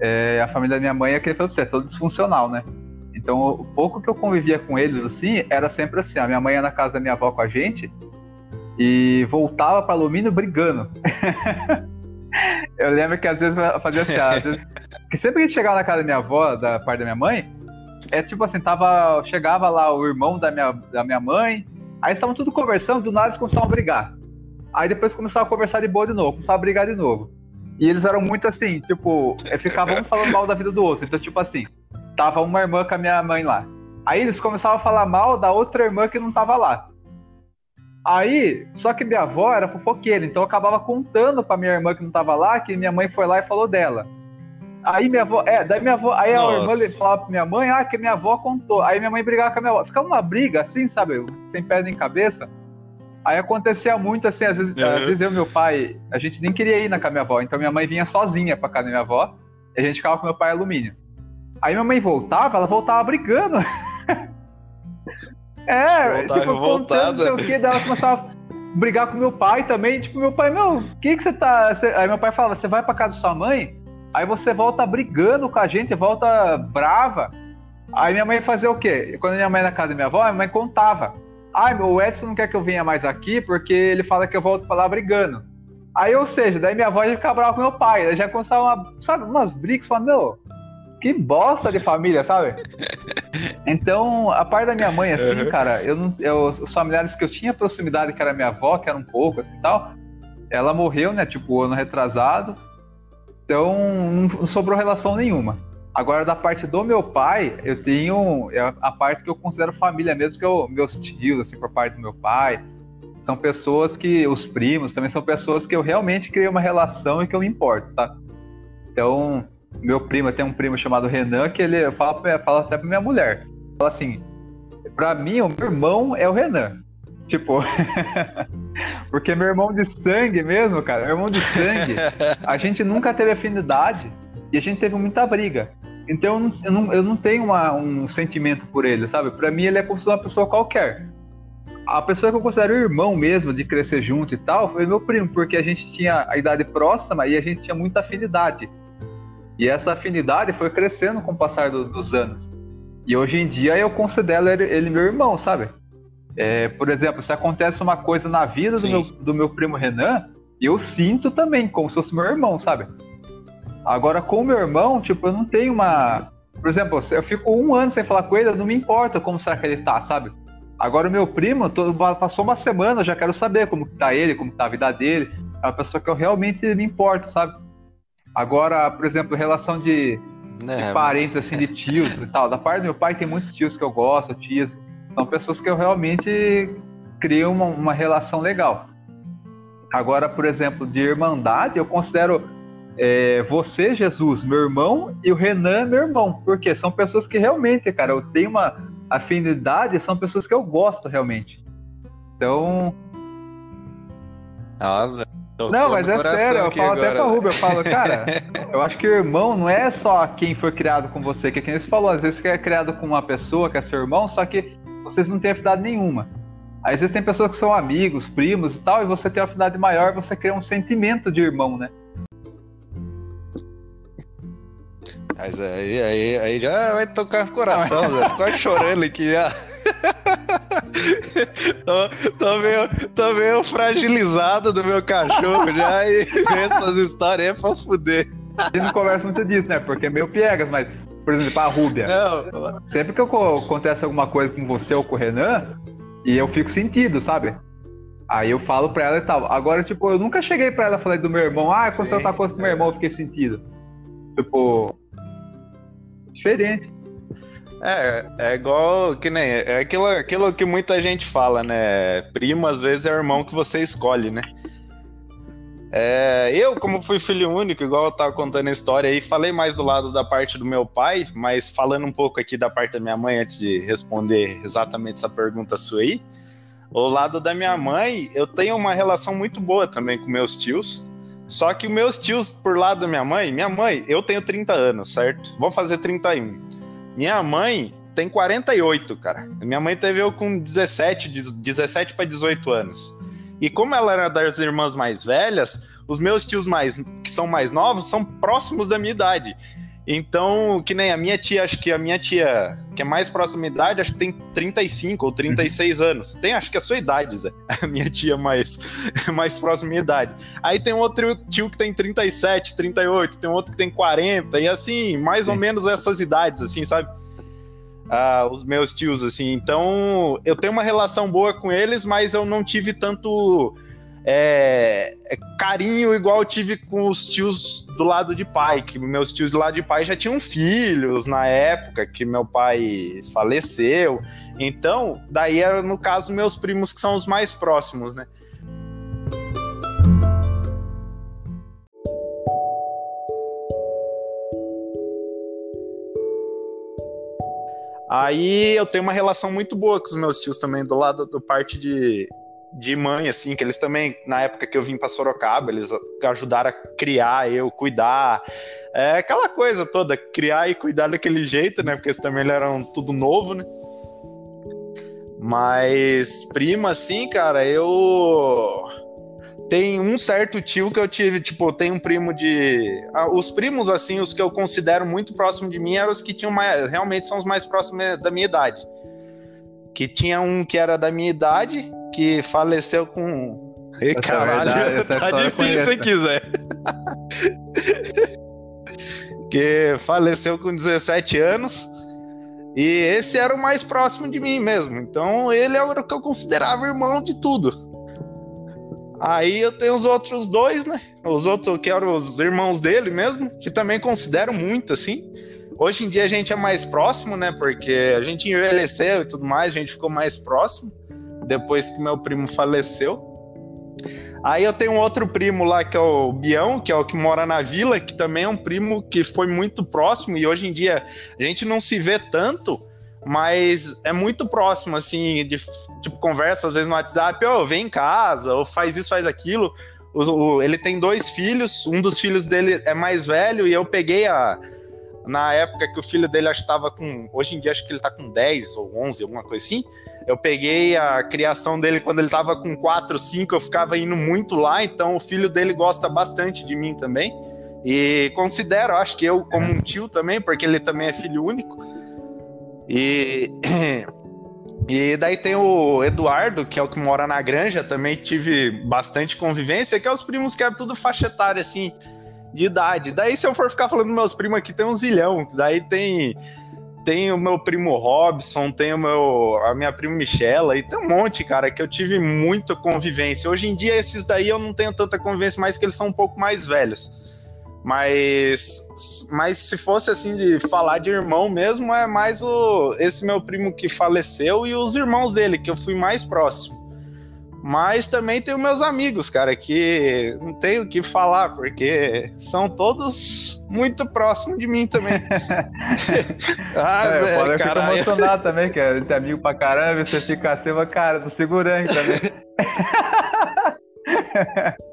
S1: é, a família da minha mãe é que é todo disfuncional, né? Então, o pouco que eu convivia com eles, assim, era sempre assim, a minha mãe ia na casa da minha avó com a gente e voltava para alumínio brigando. eu lembro que às vezes fazia assim, às vezes, que sempre que chegava na casa da minha avó, da parte da minha mãe, é tipo assim, tava, chegava lá o irmão da minha, da minha mãe, aí estavam tudo conversando, do nada eles começavam a brigar. Aí depois começavam a conversar de boa de novo, começavam a brigar de novo. E eles eram muito assim, tipo, é, ficavam um falando mal da vida do outro. Então, tipo assim, tava uma irmã com a minha mãe lá. Aí eles começavam a falar mal da outra irmã que não tava lá. Aí, só que minha avó era fofoqueira, então eu acabava contando pra minha irmã que não tava lá, que minha mãe foi lá e falou dela. Aí minha avó, é, daí minha avó, aí Nossa. a irmã falava pra minha mãe, ah, que minha avó contou. Aí minha mãe brigava com a minha avó. Ficava uma briga assim, sabe, sem pé nem cabeça. Aí acontecia muito assim, às vezes, uhum. às vezes eu e meu pai, a gente nem queria ir na casa da minha avó, então minha mãe vinha sozinha pra casa da minha avó, e a gente ficava com meu pai alumínio. Aí minha mãe voltava, ela voltava brigando. é, voltava tipo, contando não sei o que, daí ela começava a brigar com meu pai também, tipo, meu pai, meu, o que que você tá... Aí meu pai falava, você vai pra casa da sua mãe, aí você volta brigando com a gente, volta brava. Aí minha mãe fazia o quê? Quando minha mãe na casa da minha avó, minha mãe contava. Ai, ah, o Edson não quer que eu venha mais aqui porque ele fala que eu volto pra lá brigando. Aí, ou seja, daí minha avó já ficava brava com meu pai. Daí já começava, uma, sabe, umas brigas. Falando, meu, que bosta de família, sabe? Então, a parte da minha mãe, assim, uhum. cara, eu não, eu, os familiares que eu tinha proximidade, que era minha avó, que era um pouco, assim, tal, ela morreu, né, tipo, ano retrasado. Então, não sobrou relação nenhuma. Agora, da parte do meu pai, eu tenho é a parte que eu considero família mesmo, que é meus tios, assim, por parte do meu pai. São pessoas que, os primos, também são pessoas que eu realmente criei uma relação e que eu me importo, sabe? Então, meu primo, tem um primo chamado Renan, que ele fala, fala até pra minha mulher. Fala assim, pra mim, o meu irmão é o Renan. Tipo, porque meu irmão de sangue mesmo, cara, meu irmão de sangue, a gente nunca teve afinidade e a gente teve muita briga. Então eu não, eu não tenho uma, um sentimento por ele, sabe? Para mim ele é como se uma pessoa qualquer. A pessoa que eu considero irmão mesmo, de crescer junto e tal, foi meu primo, porque a gente tinha a idade próxima e a gente tinha muita afinidade. E essa afinidade foi crescendo com o passar do, dos anos. E hoje em dia eu considero ele, ele meu irmão, sabe? É, por exemplo, se acontece uma coisa na vida do meu, do meu primo Renan, eu sinto também, como se fosse meu irmão, sabe? Agora, com o meu irmão, tipo, eu não tenho uma. Por exemplo, eu fico um ano sem falar com ele, não me importa como será que ele tá, sabe? Agora, o meu primo, todo, passou uma semana, eu já quero saber como tá ele, como tá a vida dele. É uma pessoa que eu realmente me importo, sabe? Agora, por exemplo, relação de, é, de parentes, assim, de tios e tal. Da parte do meu pai, tem muitos tios que eu gosto, tias. São pessoas que eu realmente crio uma, uma relação legal. Agora, por exemplo, de irmandade, eu considero é, você, Jesus, meu irmão, e o Renan, meu irmão. Porque são pessoas que realmente, cara, eu tenho uma afinidade, são pessoas que eu gosto realmente. Então.
S2: Nossa.
S1: Não, mas é sério, eu falo agora. até pra Rubio, eu falo, cara, eu acho que irmão não é só quem foi criado com você, que é quem você falou, às vezes que é criado com uma pessoa que é seu irmão, só que vocês não têm afinidade nenhuma. Às vezes tem pessoas que são amigos, primos e tal, e você tem uma afinidade maior, você cria um sentimento de irmão, né?
S2: Mas aí, aí, aí já vai tocar no coração, Zé. Tô quase chorando aqui já. tô, tô, meio, tô meio fragilizado do meu cachorro já e essas histórias é pra fuder.
S1: A gente não conversa muito disso, né? Porque é meio piegas, mas, por exemplo, a Rúbia. Não. Sempre que eu, acontece alguma coisa com você ou com o Renan, e eu fico sentido, sabe? Aí eu falo pra ela e tal. Agora, tipo, eu nunca cheguei pra ela e falei do meu irmão, ah, quando você tá coisa com meu irmão, eu fiquei sentido. Tipo, diferente.
S2: É, é igual que nem. É aquilo, aquilo que muita gente fala, né? Primo, às vezes, é o irmão que você escolhe, né? É, eu, como fui filho único, igual eu tava contando a história aí, falei mais do lado da parte do meu pai, mas falando um pouco aqui da parte da minha mãe antes de responder exatamente essa pergunta sua aí. O lado da minha mãe, eu tenho uma relação muito boa também com meus tios. Só que meus tios, por lado da minha mãe, minha mãe, eu tenho 30 anos, certo? Vou fazer 31. Minha mãe tem 48, cara. Minha mãe teve eu com 17, 17 para 18 anos. E como ela era das irmãs mais velhas, os meus tios mais que são mais novos são próximos da minha idade. Então, que nem a minha tia, acho que a minha tia, que é mais próxima idade, acho que tem 35 ou 36 anos. Tem, acho que a sua idade, Zé. A minha tia mais, mais próxima idade. Aí tem outro tio que tem 37, 38, tem outro que tem 40, e assim, mais Sim. ou menos essas idades, assim, sabe? Uh, os meus tios, assim. Então, eu tenho uma relação boa com eles, mas eu não tive tanto é, é, carinho igual eu tive com os tios do lado de pai, que meus tios do lado de pai já tinham filhos na época que meu pai faleceu. Então, daí era no caso meus primos que são os mais próximos, né? Aí eu tenho uma relação muito boa com os meus tios também, do lado do parte de, de mãe, assim, que eles também, na época que eu vim para Sorocaba, eles ajudaram a criar eu, cuidar. É aquela coisa toda, criar e cuidar daquele jeito, né? Porque eles também eram tudo novo, né? Mas prima, assim, cara, eu tem um certo tio que eu tive, tipo, tem um primo de. Ah, os primos, assim, os que eu considero muito próximo de mim eram os que tinham mais. Realmente são os mais próximos da minha idade. Que tinha um que era da minha idade, que faleceu com. Ei, caralho, verdade, tá difícil se quiser. que faleceu com 17 anos. E esse era o mais próximo de mim mesmo. Então ele era o que eu considerava irmão de tudo. Aí eu tenho os outros dois, né? Os outros que eram os irmãos dele mesmo, que também considero muito, assim. Hoje em dia a gente é mais próximo, né? Porque a gente envelheceu e tudo mais, a gente ficou mais próximo depois que meu primo faleceu. Aí eu tenho outro primo lá que é o Bião, que é o que mora na vila, que também é um primo que foi muito próximo e hoje em dia a gente não se vê tanto, mas é muito próximo, assim, de tipo, conversa às vezes no WhatsApp, ô, oh, vem em casa, ou faz isso, faz aquilo. O, o, ele tem dois filhos, um dos filhos dele é mais velho, e eu peguei a. Na época que o filho dele acho estava com. Hoje em dia acho que ele está com 10 ou 11, alguma coisa assim. Eu peguei a criação dele quando ele estava com 4, 5, eu ficava indo muito lá, então o filho dele gosta bastante de mim também. E considero, acho que eu como um tio também, porque ele também é filho único. E, e daí tem o Eduardo, que é o que mora na granja, também tive bastante convivência, que é os primos que é tudo faixa etária, assim, de idade. Daí, se eu for ficar falando meus primos aqui, tem um zilhão. Daí tem tem o meu primo Robson, tem o meu, a minha prima Michela, e tem um monte, cara, que eu tive muita convivência. Hoje em dia, esses daí eu não tenho tanta convivência, mais que eles são um pouco mais velhos. Mas, mas se fosse assim de falar de irmão mesmo, é mais o esse meu primo que faleceu e os irmãos dele, que eu fui mais próximo. Mas também tenho meus amigos, cara, que não tenho o que falar, porque são todos muito próximos de mim também.
S1: ah, é, Zé, pode ficar emocionado também, que é amigo pra caramba, você fica assim, cara, tô segurando também.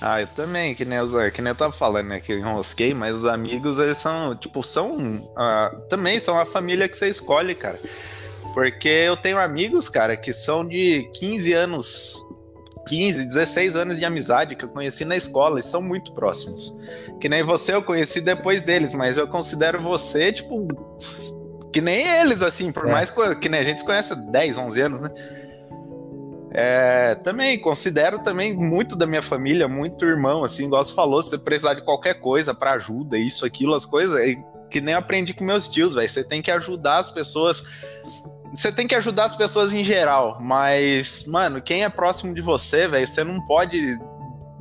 S2: Ah, eu também, que nem, eu, que nem eu tava falando, né? Que eu enrosquei, mas os amigos, eles são, tipo, são. Uh, também são a família que você escolhe, cara. Porque eu tenho amigos, cara, que são de 15 anos, 15, 16 anos de amizade que eu conheci na escola e são muito próximos. Que nem você eu conheci depois deles, mas eu considero você, tipo, que nem eles, assim, por é. mais que nem a gente se conhece há 10, 11 anos, né? É, também considero também muito da minha família, muito irmão, assim, igual você falou, se você precisar de qualquer coisa para ajuda, isso, aquilo, as coisas, que nem aprendi com meus tios, velho. Você tem que ajudar as pessoas. Você tem que ajudar as pessoas em geral, mas, mano, quem é próximo de você, velho, você não pode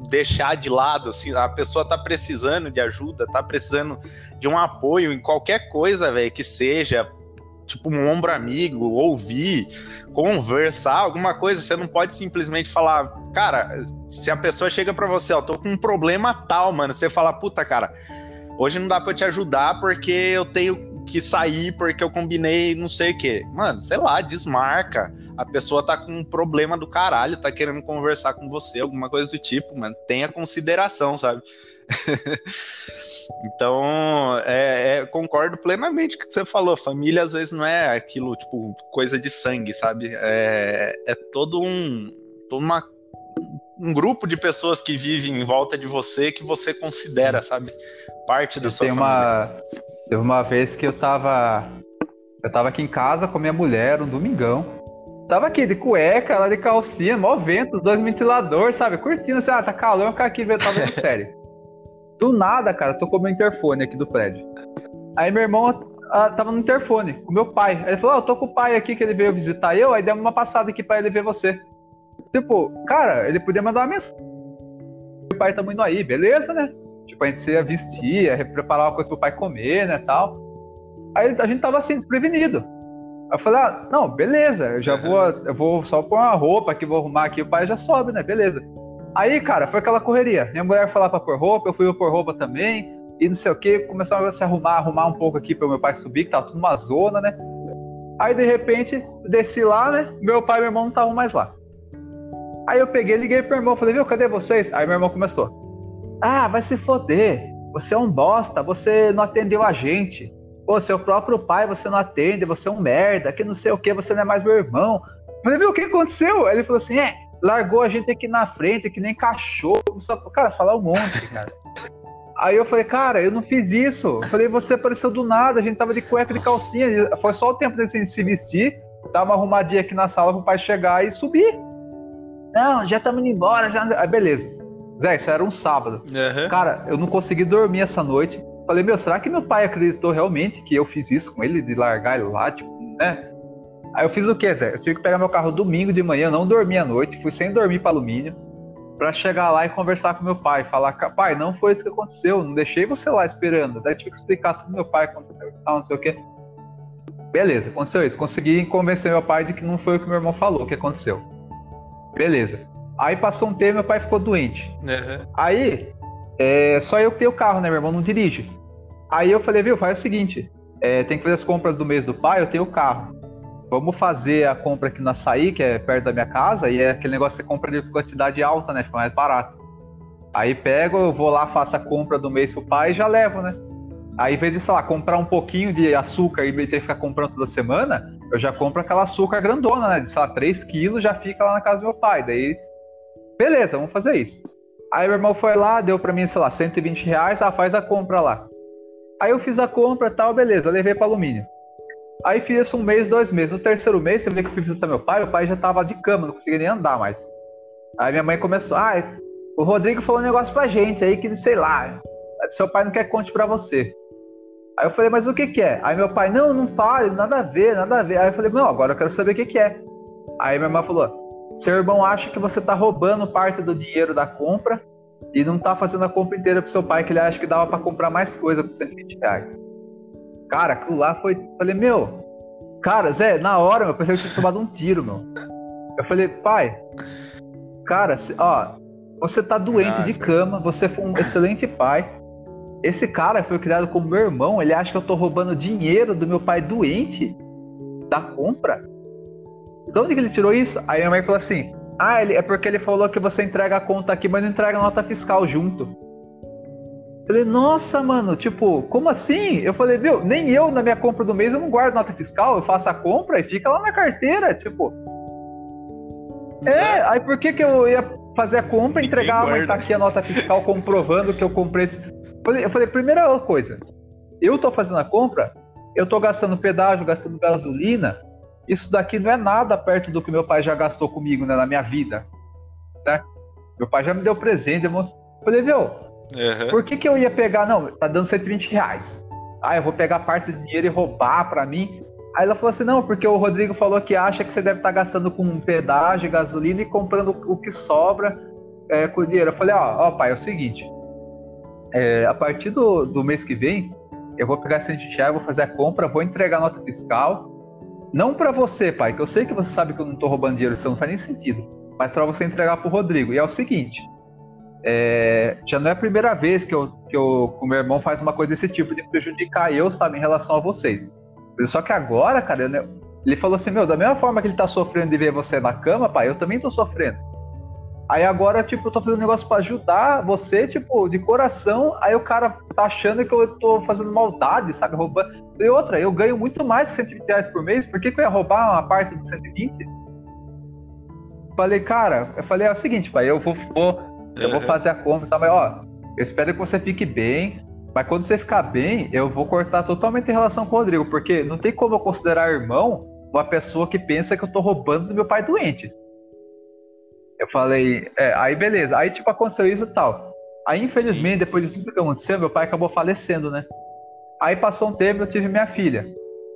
S2: deixar de lado, assim, a pessoa tá precisando de ajuda, tá precisando de um apoio em qualquer coisa, velho, que seja, tipo um ombro amigo, ouvir, conversar, alguma coisa, você não pode simplesmente falar, cara, se a pessoa chega para você, ó, tô com um problema tal, mano, você fala, puta, cara, hoje não dá para te ajudar porque eu tenho que sair porque eu combinei não sei o que. Mano, sei lá, desmarca. A pessoa tá com um problema do caralho, tá querendo conversar com você, alguma coisa do tipo, mano. Tenha consideração, sabe? então, é, é, concordo plenamente com o que você falou. Família às vezes não é aquilo, tipo, coisa de sangue, sabe? É, é todo um. Toda uma, um grupo de pessoas que vivem em volta de você que você considera, sabe? Parte da eu sua família. Uma,
S1: teve uma vez que eu tava. Eu tava aqui em casa com minha mulher, um domingão. Tava aqui de cueca, lá de calcinha, mó vento, os dois ventiladores, sabe? Curtindo, assim, ah, tá calor, eu ficar aqui vendo, tava sério. Do nada, cara, tocou meu interfone aqui do prédio. Aí meu irmão a, tava no interfone com meu pai. Aí ele falou: oh, eu tô com o pai aqui que ele veio visitar eu, aí demos uma passada aqui pra ele ver você. Tipo, cara, ele podia mandar uma mensagem. Meu pai tá indo aí, beleza, né? Tipo, a gente ia vestir, ia preparar uma coisa pro pai comer, né, tal. Aí a gente tava assim, desprevenido. Eu falei, ah, não, beleza, eu já vou, eu vou só pôr uma roupa aqui, vou arrumar aqui, o pai já sobe, né, beleza. Aí, cara, foi aquela correria. Minha mulher foi lá pra pôr roupa, eu fui pôr roupa também, e não sei o que, começaram a se arrumar, arrumar um pouco aqui para meu pai subir, que tava tudo uma zona, né. Aí, de repente, desci lá, né, meu pai e meu irmão não estavam mais lá. Aí eu peguei, liguei pro meu irmão, falei, viu, cadê vocês? Aí meu irmão começou, ah, vai se foder. Você é um bosta, você não atendeu a gente. Pô, seu próprio pai você não atende, você é um merda, que não sei o que, você não é mais meu irmão. Falei, viu, o que aconteceu? Aí ele falou assim, é, largou a gente aqui na frente, que nem cachorro. Só, cara, falar um monte, cara. Aí eu falei, cara, eu não fiz isso. Eu falei, você apareceu do nada, a gente tava de cueca de calcinha. Foi só o tempo de se vestir, dar uma arrumadinha aqui na sala pro pai chegar e subir. Não, já estamos indo embora, já. Aí beleza. Zé, isso era um sábado. Uhum. Cara, eu não consegui dormir essa noite. Falei, meu, será que meu pai acreditou realmente que eu fiz isso com ele, de largar ele lá, tipo, né? Aí eu fiz o quê, Zé? Eu tive que pegar meu carro domingo de manhã, não dormi à noite, fui sem dormir para alumínio, para chegar lá e conversar com meu pai, falar, pai, não foi isso que aconteceu, não deixei você lá esperando. Daí tive que explicar tudo meu pai, não sei o quê. Beleza, aconteceu isso. Consegui convencer meu pai de que não foi o que meu irmão falou que aconteceu. Beleza. Aí passou um tempo meu pai ficou doente. Uhum. Aí, é, só eu que tenho o carro, né? Meu irmão não dirige. Aí eu falei, viu, faz o seguinte: é, tem que fazer as compras do mês do pai, eu tenho o carro. Vamos fazer a compra aqui na Açaí, que é perto da minha casa, e é aquele negócio que você compra de quantidade alta, né? Fica mais barato. Aí pego, eu vou lá, faço a compra do mês pro pai e já levo, né? Aí, em vez de, sei lá, comprar um pouquinho de açúcar e ter que ficar comprando toda semana, eu já compro aquela açúcar grandona, né? De, sei lá, 3 quilos, já fica lá na casa do meu pai. Daí Beleza, vamos fazer isso. Aí meu irmão foi lá, deu para mim, sei lá, 120 reais, ah, faz a compra lá. Aí eu fiz a compra tal, beleza, levei para alumínio. Aí fiz isso um mês, dois meses. No terceiro mês, você vê que eu fui visitar meu pai, meu pai já tava de cama, não conseguia nem andar mais. Aí minha mãe começou, ah, o Rodrigo falou um negócio pra gente aí que, sei lá, seu pai não quer que conte pra você. Aí eu falei, mas o que que é? Aí meu pai, não, não fale, nada a ver, nada a ver. Aí eu falei, não, agora eu quero saber o que que é. Aí minha irmã falou, seu irmão acha que você está roubando parte do dinheiro da compra e não está fazendo a compra inteira pro seu pai, que ele acha que dava para comprar mais coisa com 120 reais. Cara, aquilo lá foi. Falei, meu, cara, Zé, na hora, eu pensei que eu tinha tomado um tiro, meu. Eu falei, pai, cara, ó, você tá doente de cama, você foi um excelente pai. Esse cara foi criado como meu irmão, ele acha que eu tô roubando dinheiro do meu pai doente da compra. De onde que ele tirou isso? Aí a mãe falou assim: Ah, ele, é porque ele falou que você entrega a conta aqui, mas não entrega a nota fiscal junto. Falei, nossa, mano, tipo, como assim? Eu falei, viu, nem eu na minha compra do mês eu não guardo nota fiscal, eu faço a compra e fica lá na carteira, tipo. É, aí por que que eu ia fazer a compra, entregar, a mãe tá aqui a nota fiscal comprovando que eu comprei esse... Eu falei, primeira coisa, eu tô fazendo a compra, eu tô gastando pedágio, gastando gasolina, isso daqui não é nada perto do que meu pai já gastou comigo né, na minha vida. Né? Meu pai já me deu presente. Eu falei, viu, uhum. por que, que eu ia pegar? Não, tá dando 120 reais. Ah, eu vou pegar parte do dinheiro e roubar para mim. Aí ela falou assim: não, porque o Rodrigo falou que acha que você deve estar tá gastando com pedágio, gasolina e comprando o que sobra é, com o dinheiro. Eu falei: ó, ó, pai, é o seguinte: é, a partir do, do mês que vem, eu vou pegar 120 reais, vou fazer a compra, vou entregar a nota fiscal não para você, pai, que eu sei que você sabe que eu não tô roubando dinheiro, isso não faz nem sentido. Mas para você entregar pro Rodrigo. E é o seguinte: é, já não é a primeira vez que, eu, que, eu, que o meu irmão faz uma coisa desse tipo, de prejudicar eu, sabe, em relação a vocês. Só que agora, cara, eu, ele falou assim: meu, da mesma forma que ele tá sofrendo de ver você na cama, pai, eu também tô sofrendo. Aí agora, tipo, eu tô fazendo um negócio pra ajudar você, tipo, de coração. Aí o cara tá achando que eu tô fazendo maldade, sabe? Roubando. E outra, eu ganho muito mais de 120 reais por mês, por que, que eu ia roubar uma parte de 120? Falei, cara, eu falei, é o seguinte, pai, eu vou, vou eu vou fazer a compra, tá? Mas, ó, eu espero que você fique bem. Mas quando você ficar bem, eu vou cortar totalmente em relação com o Rodrigo, porque não tem como eu considerar irmão uma pessoa que pensa que eu tô roubando do meu pai doente. Eu falei, é, aí beleza. Aí, tipo, aconteceu isso e tal. Aí, infelizmente, depois de tudo que aconteceu, meu pai acabou falecendo, né? Aí passou um tempo, eu tive minha filha.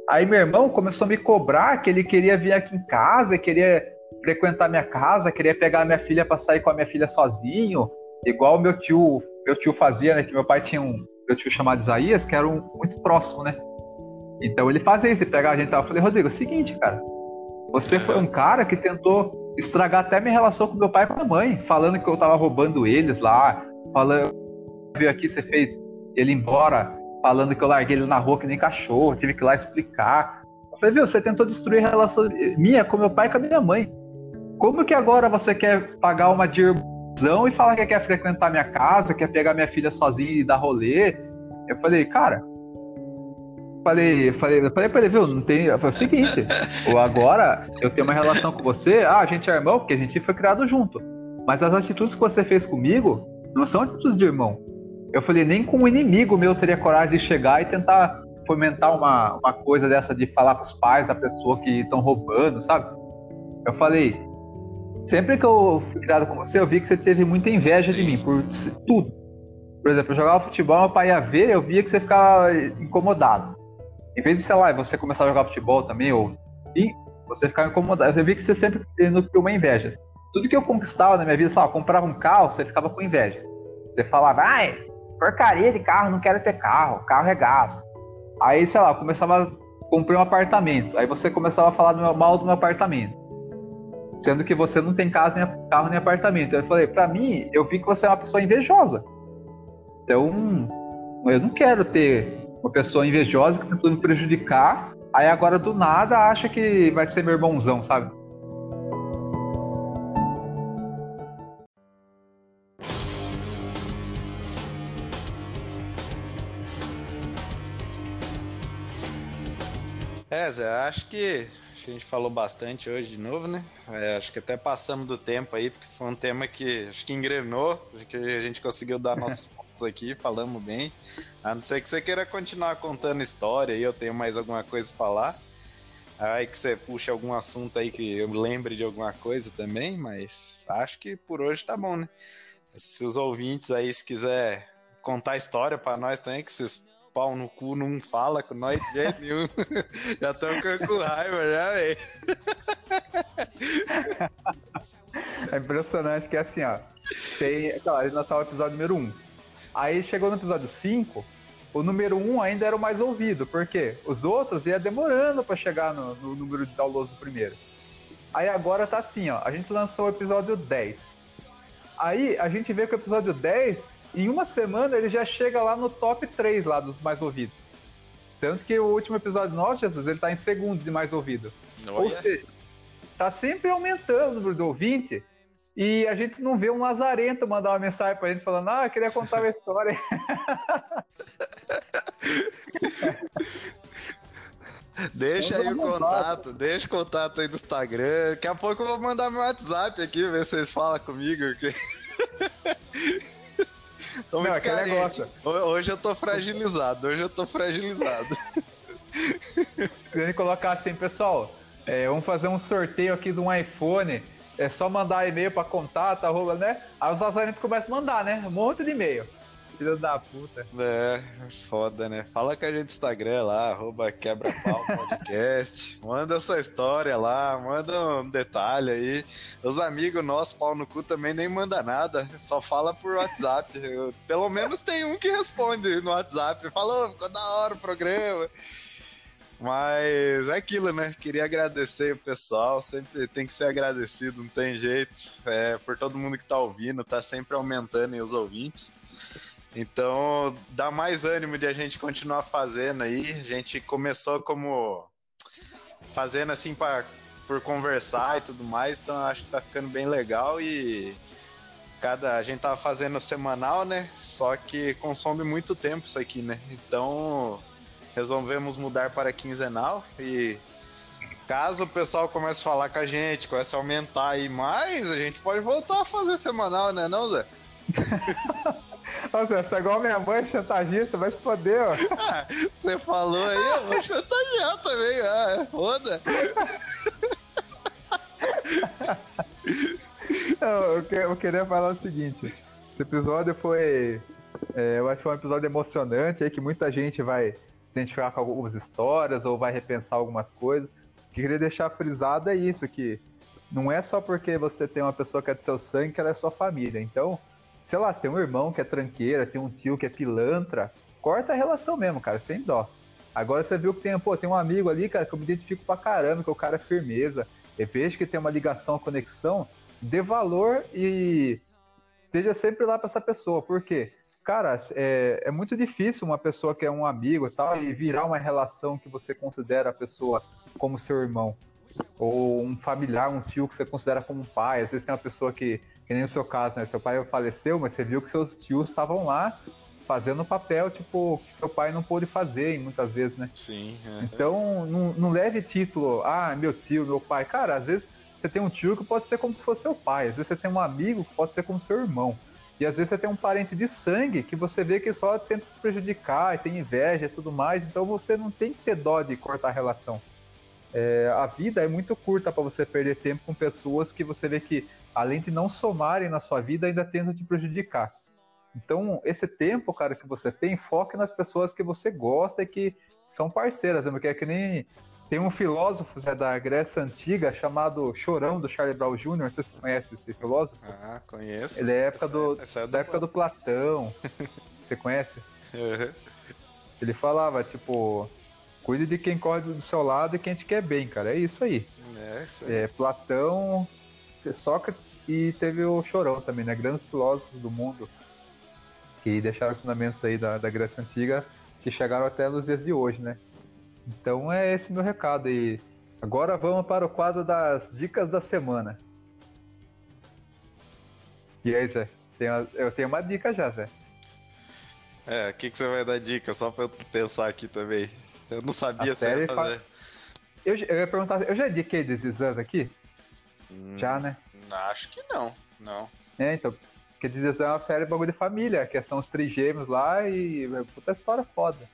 S1: Aí meu irmão começou a me cobrar que ele queria vir aqui em casa, queria frequentar minha casa, queria pegar minha filha para sair com a minha filha sozinho, igual meu tio, meu tio fazia, né? Que meu pai tinha um meu tio chamado Isaías, que era um, muito próximo, né? Então ele fazia isso, ele pegava a gente. Eu falei, Rodrigo, é o seguinte, cara, você foi um cara que tentou estragar até minha relação com meu pai e com a mãe, falando que eu tava roubando eles lá, falando, veio aqui, você fez ele embora, falando que eu larguei ele na rua que nem cachorro, tive que ir lá explicar. Eu falei, viu, você tentou destruir a relação minha com meu pai e com a minha mãe. Como que agora você quer pagar uma de e falar que quer frequentar minha casa, quer pegar minha filha sozinha e dar rolê? Eu falei, cara, falei, falei, eu falei pra ele, viu, não tem. Falei, é o seguinte, agora eu tenho uma relação com você, ah, a gente é irmão, porque a gente foi criado junto. Mas as atitudes que você fez comigo não são atitudes de irmão. Eu falei, nem com um inimigo meu teria coragem de chegar e tentar fomentar uma, uma coisa dessa de falar pros pais da pessoa que estão roubando, sabe? Eu falei, sempre que eu fui criado com você, eu vi que você teve muita inveja de mim por tudo. Por exemplo, eu jogava futebol, meu pai ia ver, eu via que você ficava incomodado em vez de, sei lá, você começar a jogar futebol também, ou você ficar incomodado. Eu vi que você sempre nutriu uma inveja. Tudo que eu conquistava na minha vida, sei lá, comprava um carro, você ficava com inveja. Você falava, ai, porcaria de carro, não quero ter carro, carro é gasto. Aí, sei lá, eu começava a comprar um apartamento. Aí você começava a falar do meu, mal do meu apartamento. Sendo que você não tem casa, nem carro, nem apartamento. Eu falei, pra mim, eu vi que você é uma pessoa invejosa. Então, eu não quero ter uma pessoa invejosa que tentou me prejudicar, aí agora do nada acha que vai ser meu irmãozão, sabe?
S2: É, Zé, acho que a gente falou bastante hoje de novo, né? É, acho que até passamos do tempo aí, porque foi um tema que acho que engrenou, que a gente conseguiu dar nossos pontos aqui, falamos bem. A não ser que você queira continuar contando história e eu tenho mais alguma coisa a falar. Aí que você puxa algum assunto aí que eu lembre de alguma coisa também, mas acho que por hoje tá bom, né? Se os ouvintes aí, se quiser contar história para nós também, que esses pau no cu não fala com nós de jeito nenhum. já estamos com raiva, já, velho.
S1: É impressionante que é assim, ó. Tem, lá, nós o episódio número 1. Aí chegou no episódio 5, o número 1 ainda era o mais ouvido, porque os outros ia demorando para chegar no, no, número de downloads do primeiro. Aí agora tá assim, ó, a gente lançou o episódio 10. Aí a gente vê que o episódio 10, em uma semana, ele já chega lá no top 3 lá dos mais ouvidos. Tanto que o último episódio nosso, Jesus, ele tá em segundo de mais ouvido. Olha. Ou seja, tá sempre aumentando o número do ouvinte e a gente não vê um lazarento mandar uma mensagem pra gente falando, ah, eu queria contar uma história.
S2: Deixa aí o contato, deixa o contato aí do Instagram. Daqui a pouco eu vou mandar meu WhatsApp aqui, ver se vocês falam comigo. tô muito Não, carente. Hoje eu tô fragilizado, hoje eu tô fragilizado.
S1: Queria colocar assim, pessoal, é, vamos fazer um sorteio aqui de um iPhone é só mandar e-mail pra contato, arroba, né? Aí os lazarentos começam a mandar, né? Um monte de e-mail. Filho da puta.
S2: É, foda, né? Fala com a gente no Instagram lá, arroba quebra-pau podcast. manda sua história lá, manda um detalhe aí. Os amigos nossos, pau no cu, também nem manda nada, só fala por WhatsApp. Eu, pelo menos tem um que responde no WhatsApp. Falou, ficou da hora o programa. Mas é aquilo, né? Queria agradecer o pessoal, sempre tem que ser agradecido, não tem jeito. É, por todo mundo que tá ouvindo, tá sempre aumentando aí os ouvintes. Então, dá mais ânimo de a gente continuar fazendo aí. A gente começou como fazendo assim pra, por conversar e tudo mais, então acho que tá ficando bem legal e cada a gente tava fazendo semanal, né? Só que consome muito tempo isso aqui, né? Então, resolvemos mudar para quinzenal e caso o pessoal comece a falar com a gente, comece a aumentar aí mais, a gente pode voltar a fazer semanal, né, não, Zé?
S1: Nossa, você é igual minha mãe, chantagista, vai se foder, ó.
S2: Ah, você falou aí, eu vou chantagear também, ah, é foda.
S1: eu, eu queria falar o seguinte: Esse episódio foi. É, eu acho que foi um episódio emocionante aí que muita gente vai se identificar com algumas histórias ou vai repensar algumas coisas. O que eu queria deixar frisado é isso, que não é só porque você tem uma pessoa que é do seu sangue que ela é sua família. Então, sei lá, se tem um irmão que é tranqueira, tem um tio que é pilantra, corta a relação mesmo, cara, sem dó. Agora você viu que tem, pô, tem um amigo ali, cara, que eu me identifico pra caramba, que o cara é firmeza. Eu vejo que tem uma ligação, uma conexão, dê valor e esteja sempre lá para essa pessoa. Por quê? Cara, é, é muito difícil uma pessoa que é um amigo e tal e virar uma relação que você considera a pessoa como seu irmão. Ou um familiar, um tio que você considera como um pai. Às vezes tem uma pessoa que, que nem no seu caso, né? Seu pai faleceu, mas você viu que seus tios estavam lá fazendo o papel, tipo, que seu pai não pôde fazer, muitas vezes, né?
S2: Sim.
S1: É. Então, não, não leve título, ah, meu tio, meu pai. Cara, às vezes você tem um tio que pode ser como se fosse seu pai, às vezes você tem um amigo que pode ser como seu irmão. E às vezes você tem um parente de sangue que você vê que só tenta te prejudicar, e tem inveja e tudo mais, então você não tem que ter dó de cortar a relação. É, a vida é muito curta para você perder tempo com pessoas que você vê que, além de não somarem na sua vida, ainda tentam te prejudicar. Então, esse tempo, cara, que você tem, foque nas pessoas que você gosta e que são parceiras, né? porque é que nem tem um filósofo Zé, da Grécia Antiga chamado Chorão, do Charlie Brown Jr., você conhece esse filósofo?
S2: Ah, conheço.
S1: Ele é época do, é da época do Platão. você conhece?
S2: Uhum.
S1: Ele falava, tipo, cuide de quem corre do seu lado e quem te quer bem, cara. É isso aí.
S2: É isso aí.
S1: É, Platão, Sócrates e teve o Chorão também, né? Grandes filósofos do mundo que deixaram ensinamentos aí da, da Grécia Antiga que chegaram até nos dias de hoje, né? Então é esse meu recado aí. Agora vamos para o quadro das dicas da semana. E aí, Zé? eu tenho uma dica já, Zé.
S2: É, o que, que você vai dar dica? Só pra eu pensar aqui também. Eu não sabia se ia fazer.
S1: Eu, eu ia perguntar, eu já indiquei Is Us aqui?
S2: Hum,
S1: já, né?
S2: Acho que não, não.
S1: É, então, porque This é uma série de bagulho de família, que são os trigêmeos lá e puta história foda.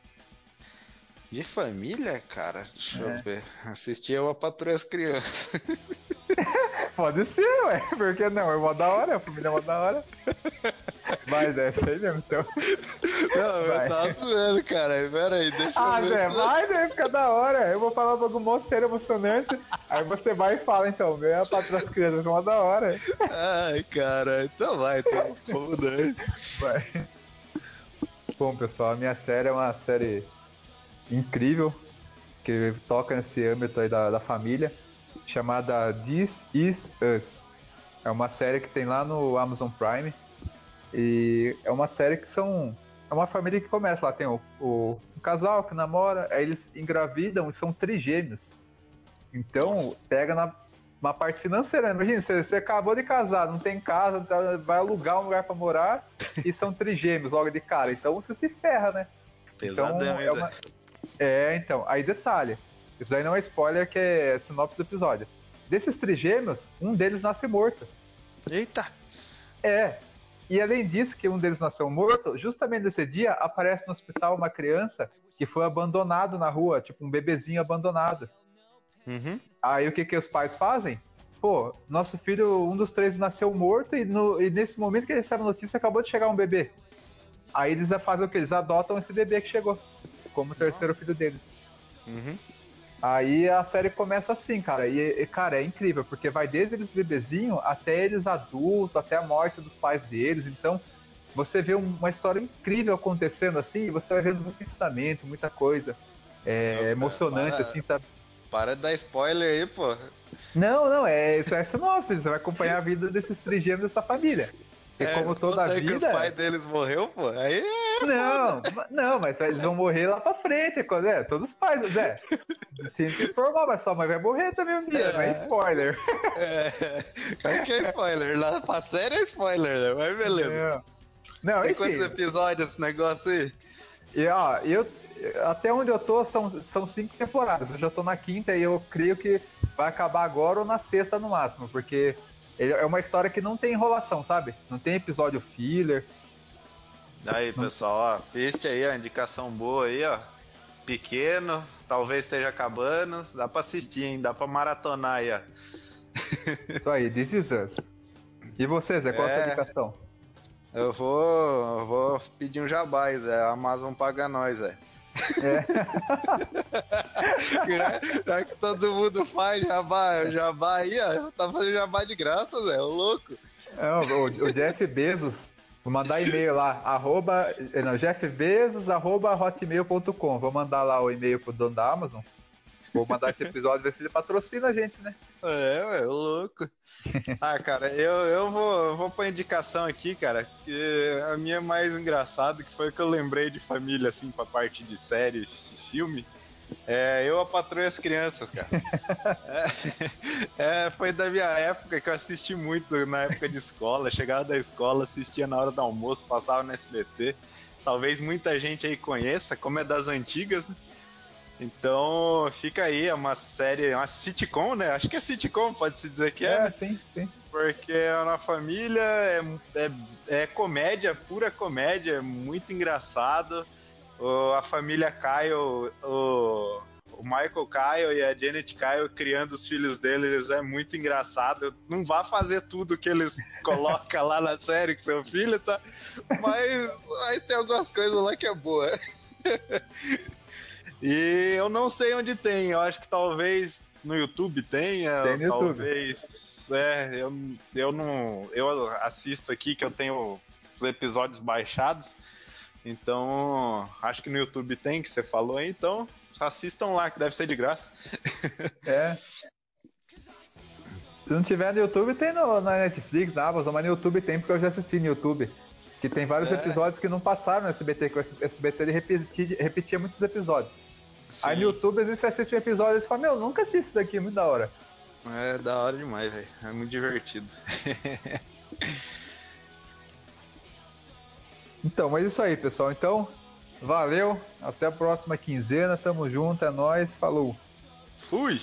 S2: De família, cara? Deixa é. eu ver. Assistir eu a Patrulha as Crianças.
S1: Pode ser, ué. Por que não? É uma da hora, a família é uma da hora. Vai, Zé, sei mesmo, então.
S2: Não, vai. eu tava zoando, cara. Pera aí, deixa
S1: ah,
S2: eu
S1: ver. Ah, Zé, vai, Zé, fica da hora. Eu vou falar um bagulho mó sério, emocionante. Aí você vai e fala, então, vem a Patrulha as Crianças, é uma da hora.
S2: Ai, cara. Então vai, então. Vamos dar.
S1: Vai. Bom, pessoal, a minha série é uma série incrível que toca nesse âmbito aí da, da família, chamada This Is Us. É uma série que tem lá no Amazon Prime e é uma série que são é uma família que começa lá tem o, o um casal que namora, aí eles engravidam e são trigêmeos. Então Nossa. pega na uma parte financeira. Né? Imagina, você, você, acabou de casar, não tem casa, tá, vai alugar um lugar para morar e são trigêmeos logo de cara. Então você se ferra, né?
S2: Pesadão, então, é uma,
S1: é, então, aí detalhe. Isso daí não é spoiler, que é sinopse do episódio. Desses trigêmeos, um deles nasce morto.
S2: Eita!
S1: É. E além disso, que um deles nasceu morto, justamente nesse dia aparece no hospital uma criança que foi abandonado na rua, tipo um bebezinho abandonado.
S2: Uhum.
S1: Aí o que, que os pais fazem? Pô, nosso filho, um dos três nasceu morto e, no, e nesse momento que ele recebe a notícia, acabou de chegar um bebê. Aí eles fazem o que? Eles adotam esse bebê que chegou como o terceiro filho deles.
S2: Uhum.
S1: Aí a série começa assim, cara. E, e, cara, é incrível, porque vai desde eles bebezinho até eles adultos, até a morte dos pais deles. Então, você vê uma história incrível acontecendo assim, e você vai vendo muito ensinamento, muita coisa. É Nossa, emocionante, para, assim, sabe?
S2: Para de dar spoiler aí, pô.
S1: Não, não, é isso é sinopse, você vai acompanhar a vida desses trigêmeos dessa família. E é, como toda a vida. que os
S2: pais deles morreu, pô. Aí
S1: é Não, foda. não, mas eles vão morrer lá pra frente. Quando, é, todos os pais, Zé. Se informar, mas sua mãe vai morrer também um dia, é, não é spoiler.
S2: É. Claro que é spoiler. Lá pra série é spoiler, né? Mas beleza.
S1: Não, não
S2: Tem enfim. quantos episódios esse negócio aí?
S1: E ó, eu. Até onde eu tô são, são cinco temporadas. Eu já tô na quinta e eu creio que vai acabar agora ou na sexta no máximo, porque é uma história que não tem enrolação, sabe? Não tem episódio filler.
S2: Aí, pessoal, ó, assiste aí a indicação boa aí, ó. Pequeno, talvez esteja acabando. Dá pra assistir, hein? Dá pra maratonar aí, ó.
S1: Isso aí, This is Us. E você, Zé, qual é... a sua é. indicação?
S2: Eu vou, eu vou pedir um jabás, é. A Amazon paga nós, é. É. já, que todo mundo faz jabá, jabá aí, ó, tá fazendo jabá de graça, Zé, o louco.
S1: É, o, o Jeff Bezos, vou mandar e-mail lá, arroba, não, Jeff Bezos, arroba hotmail.com. Vou mandar lá o e-mail pro dono da Amazon. Vou mandar esse episódio ver se ele patrocina a gente, né?
S2: É, ué, louco. Ah, cara, eu, eu vou, vou pra indicação aqui, cara, que a minha mais engraçada, que foi que eu lembrei de família, assim, pra parte de séries, de filme. É, eu a patroa as crianças, cara. é, é, foi da minha época que eu assisti muito na época de escola. Chegava da escola, assistia na hora do almoço, passava no SBT. Talvez muita gente aí conheça, como é das antigas, né? Então, fica aí, é uma série, é uma sitcom, né? Acho que é sitcom, pode-se dizer que é. É,
S1: né? sim, sim.
S2: Porque é uma família, é, é, é comédia, pura comédia, muito engraçado. O, a família Kyle, o, o Michael Kyle e a Janet Kyle criando os filhos deles é muito engraçado. Não vá fazer tudo que eles colocam lá na série com seu filho, tá? Mas, mas tem algumas coisas lá que é boa. E eu não sei onde tem, eu acho que talvez no YouTube tenha, tem no talvez. YouTube. É, eu, eu não. Eu assisto aqui que eu tenho os episódios baixados. Então, acho que no YouTube tem, que você falou aí, então assistam lá, que deve ser de graça.
S1: É. Se não tiver no YouTube, tem no, na Netflix, na Amazon, mas no YouTube tem, porque eu já assisti no YouTube. Que tem vários é. episódios que não passaram no SBT, que o SBT ele repetia, repetia muitos episódios. Sim. Aí no YouTube, às vezes você assiste um episódio e você fala, meu, nunca assisti isso daqui, é muito da hora.
S2: É da hora demais, velho. É muito divertido.
S1: então, mas isso aí, pessoal. Então, valeu. Até a próxima quinzena. Tamo junto, é nóis. Falou.
S2: Fui!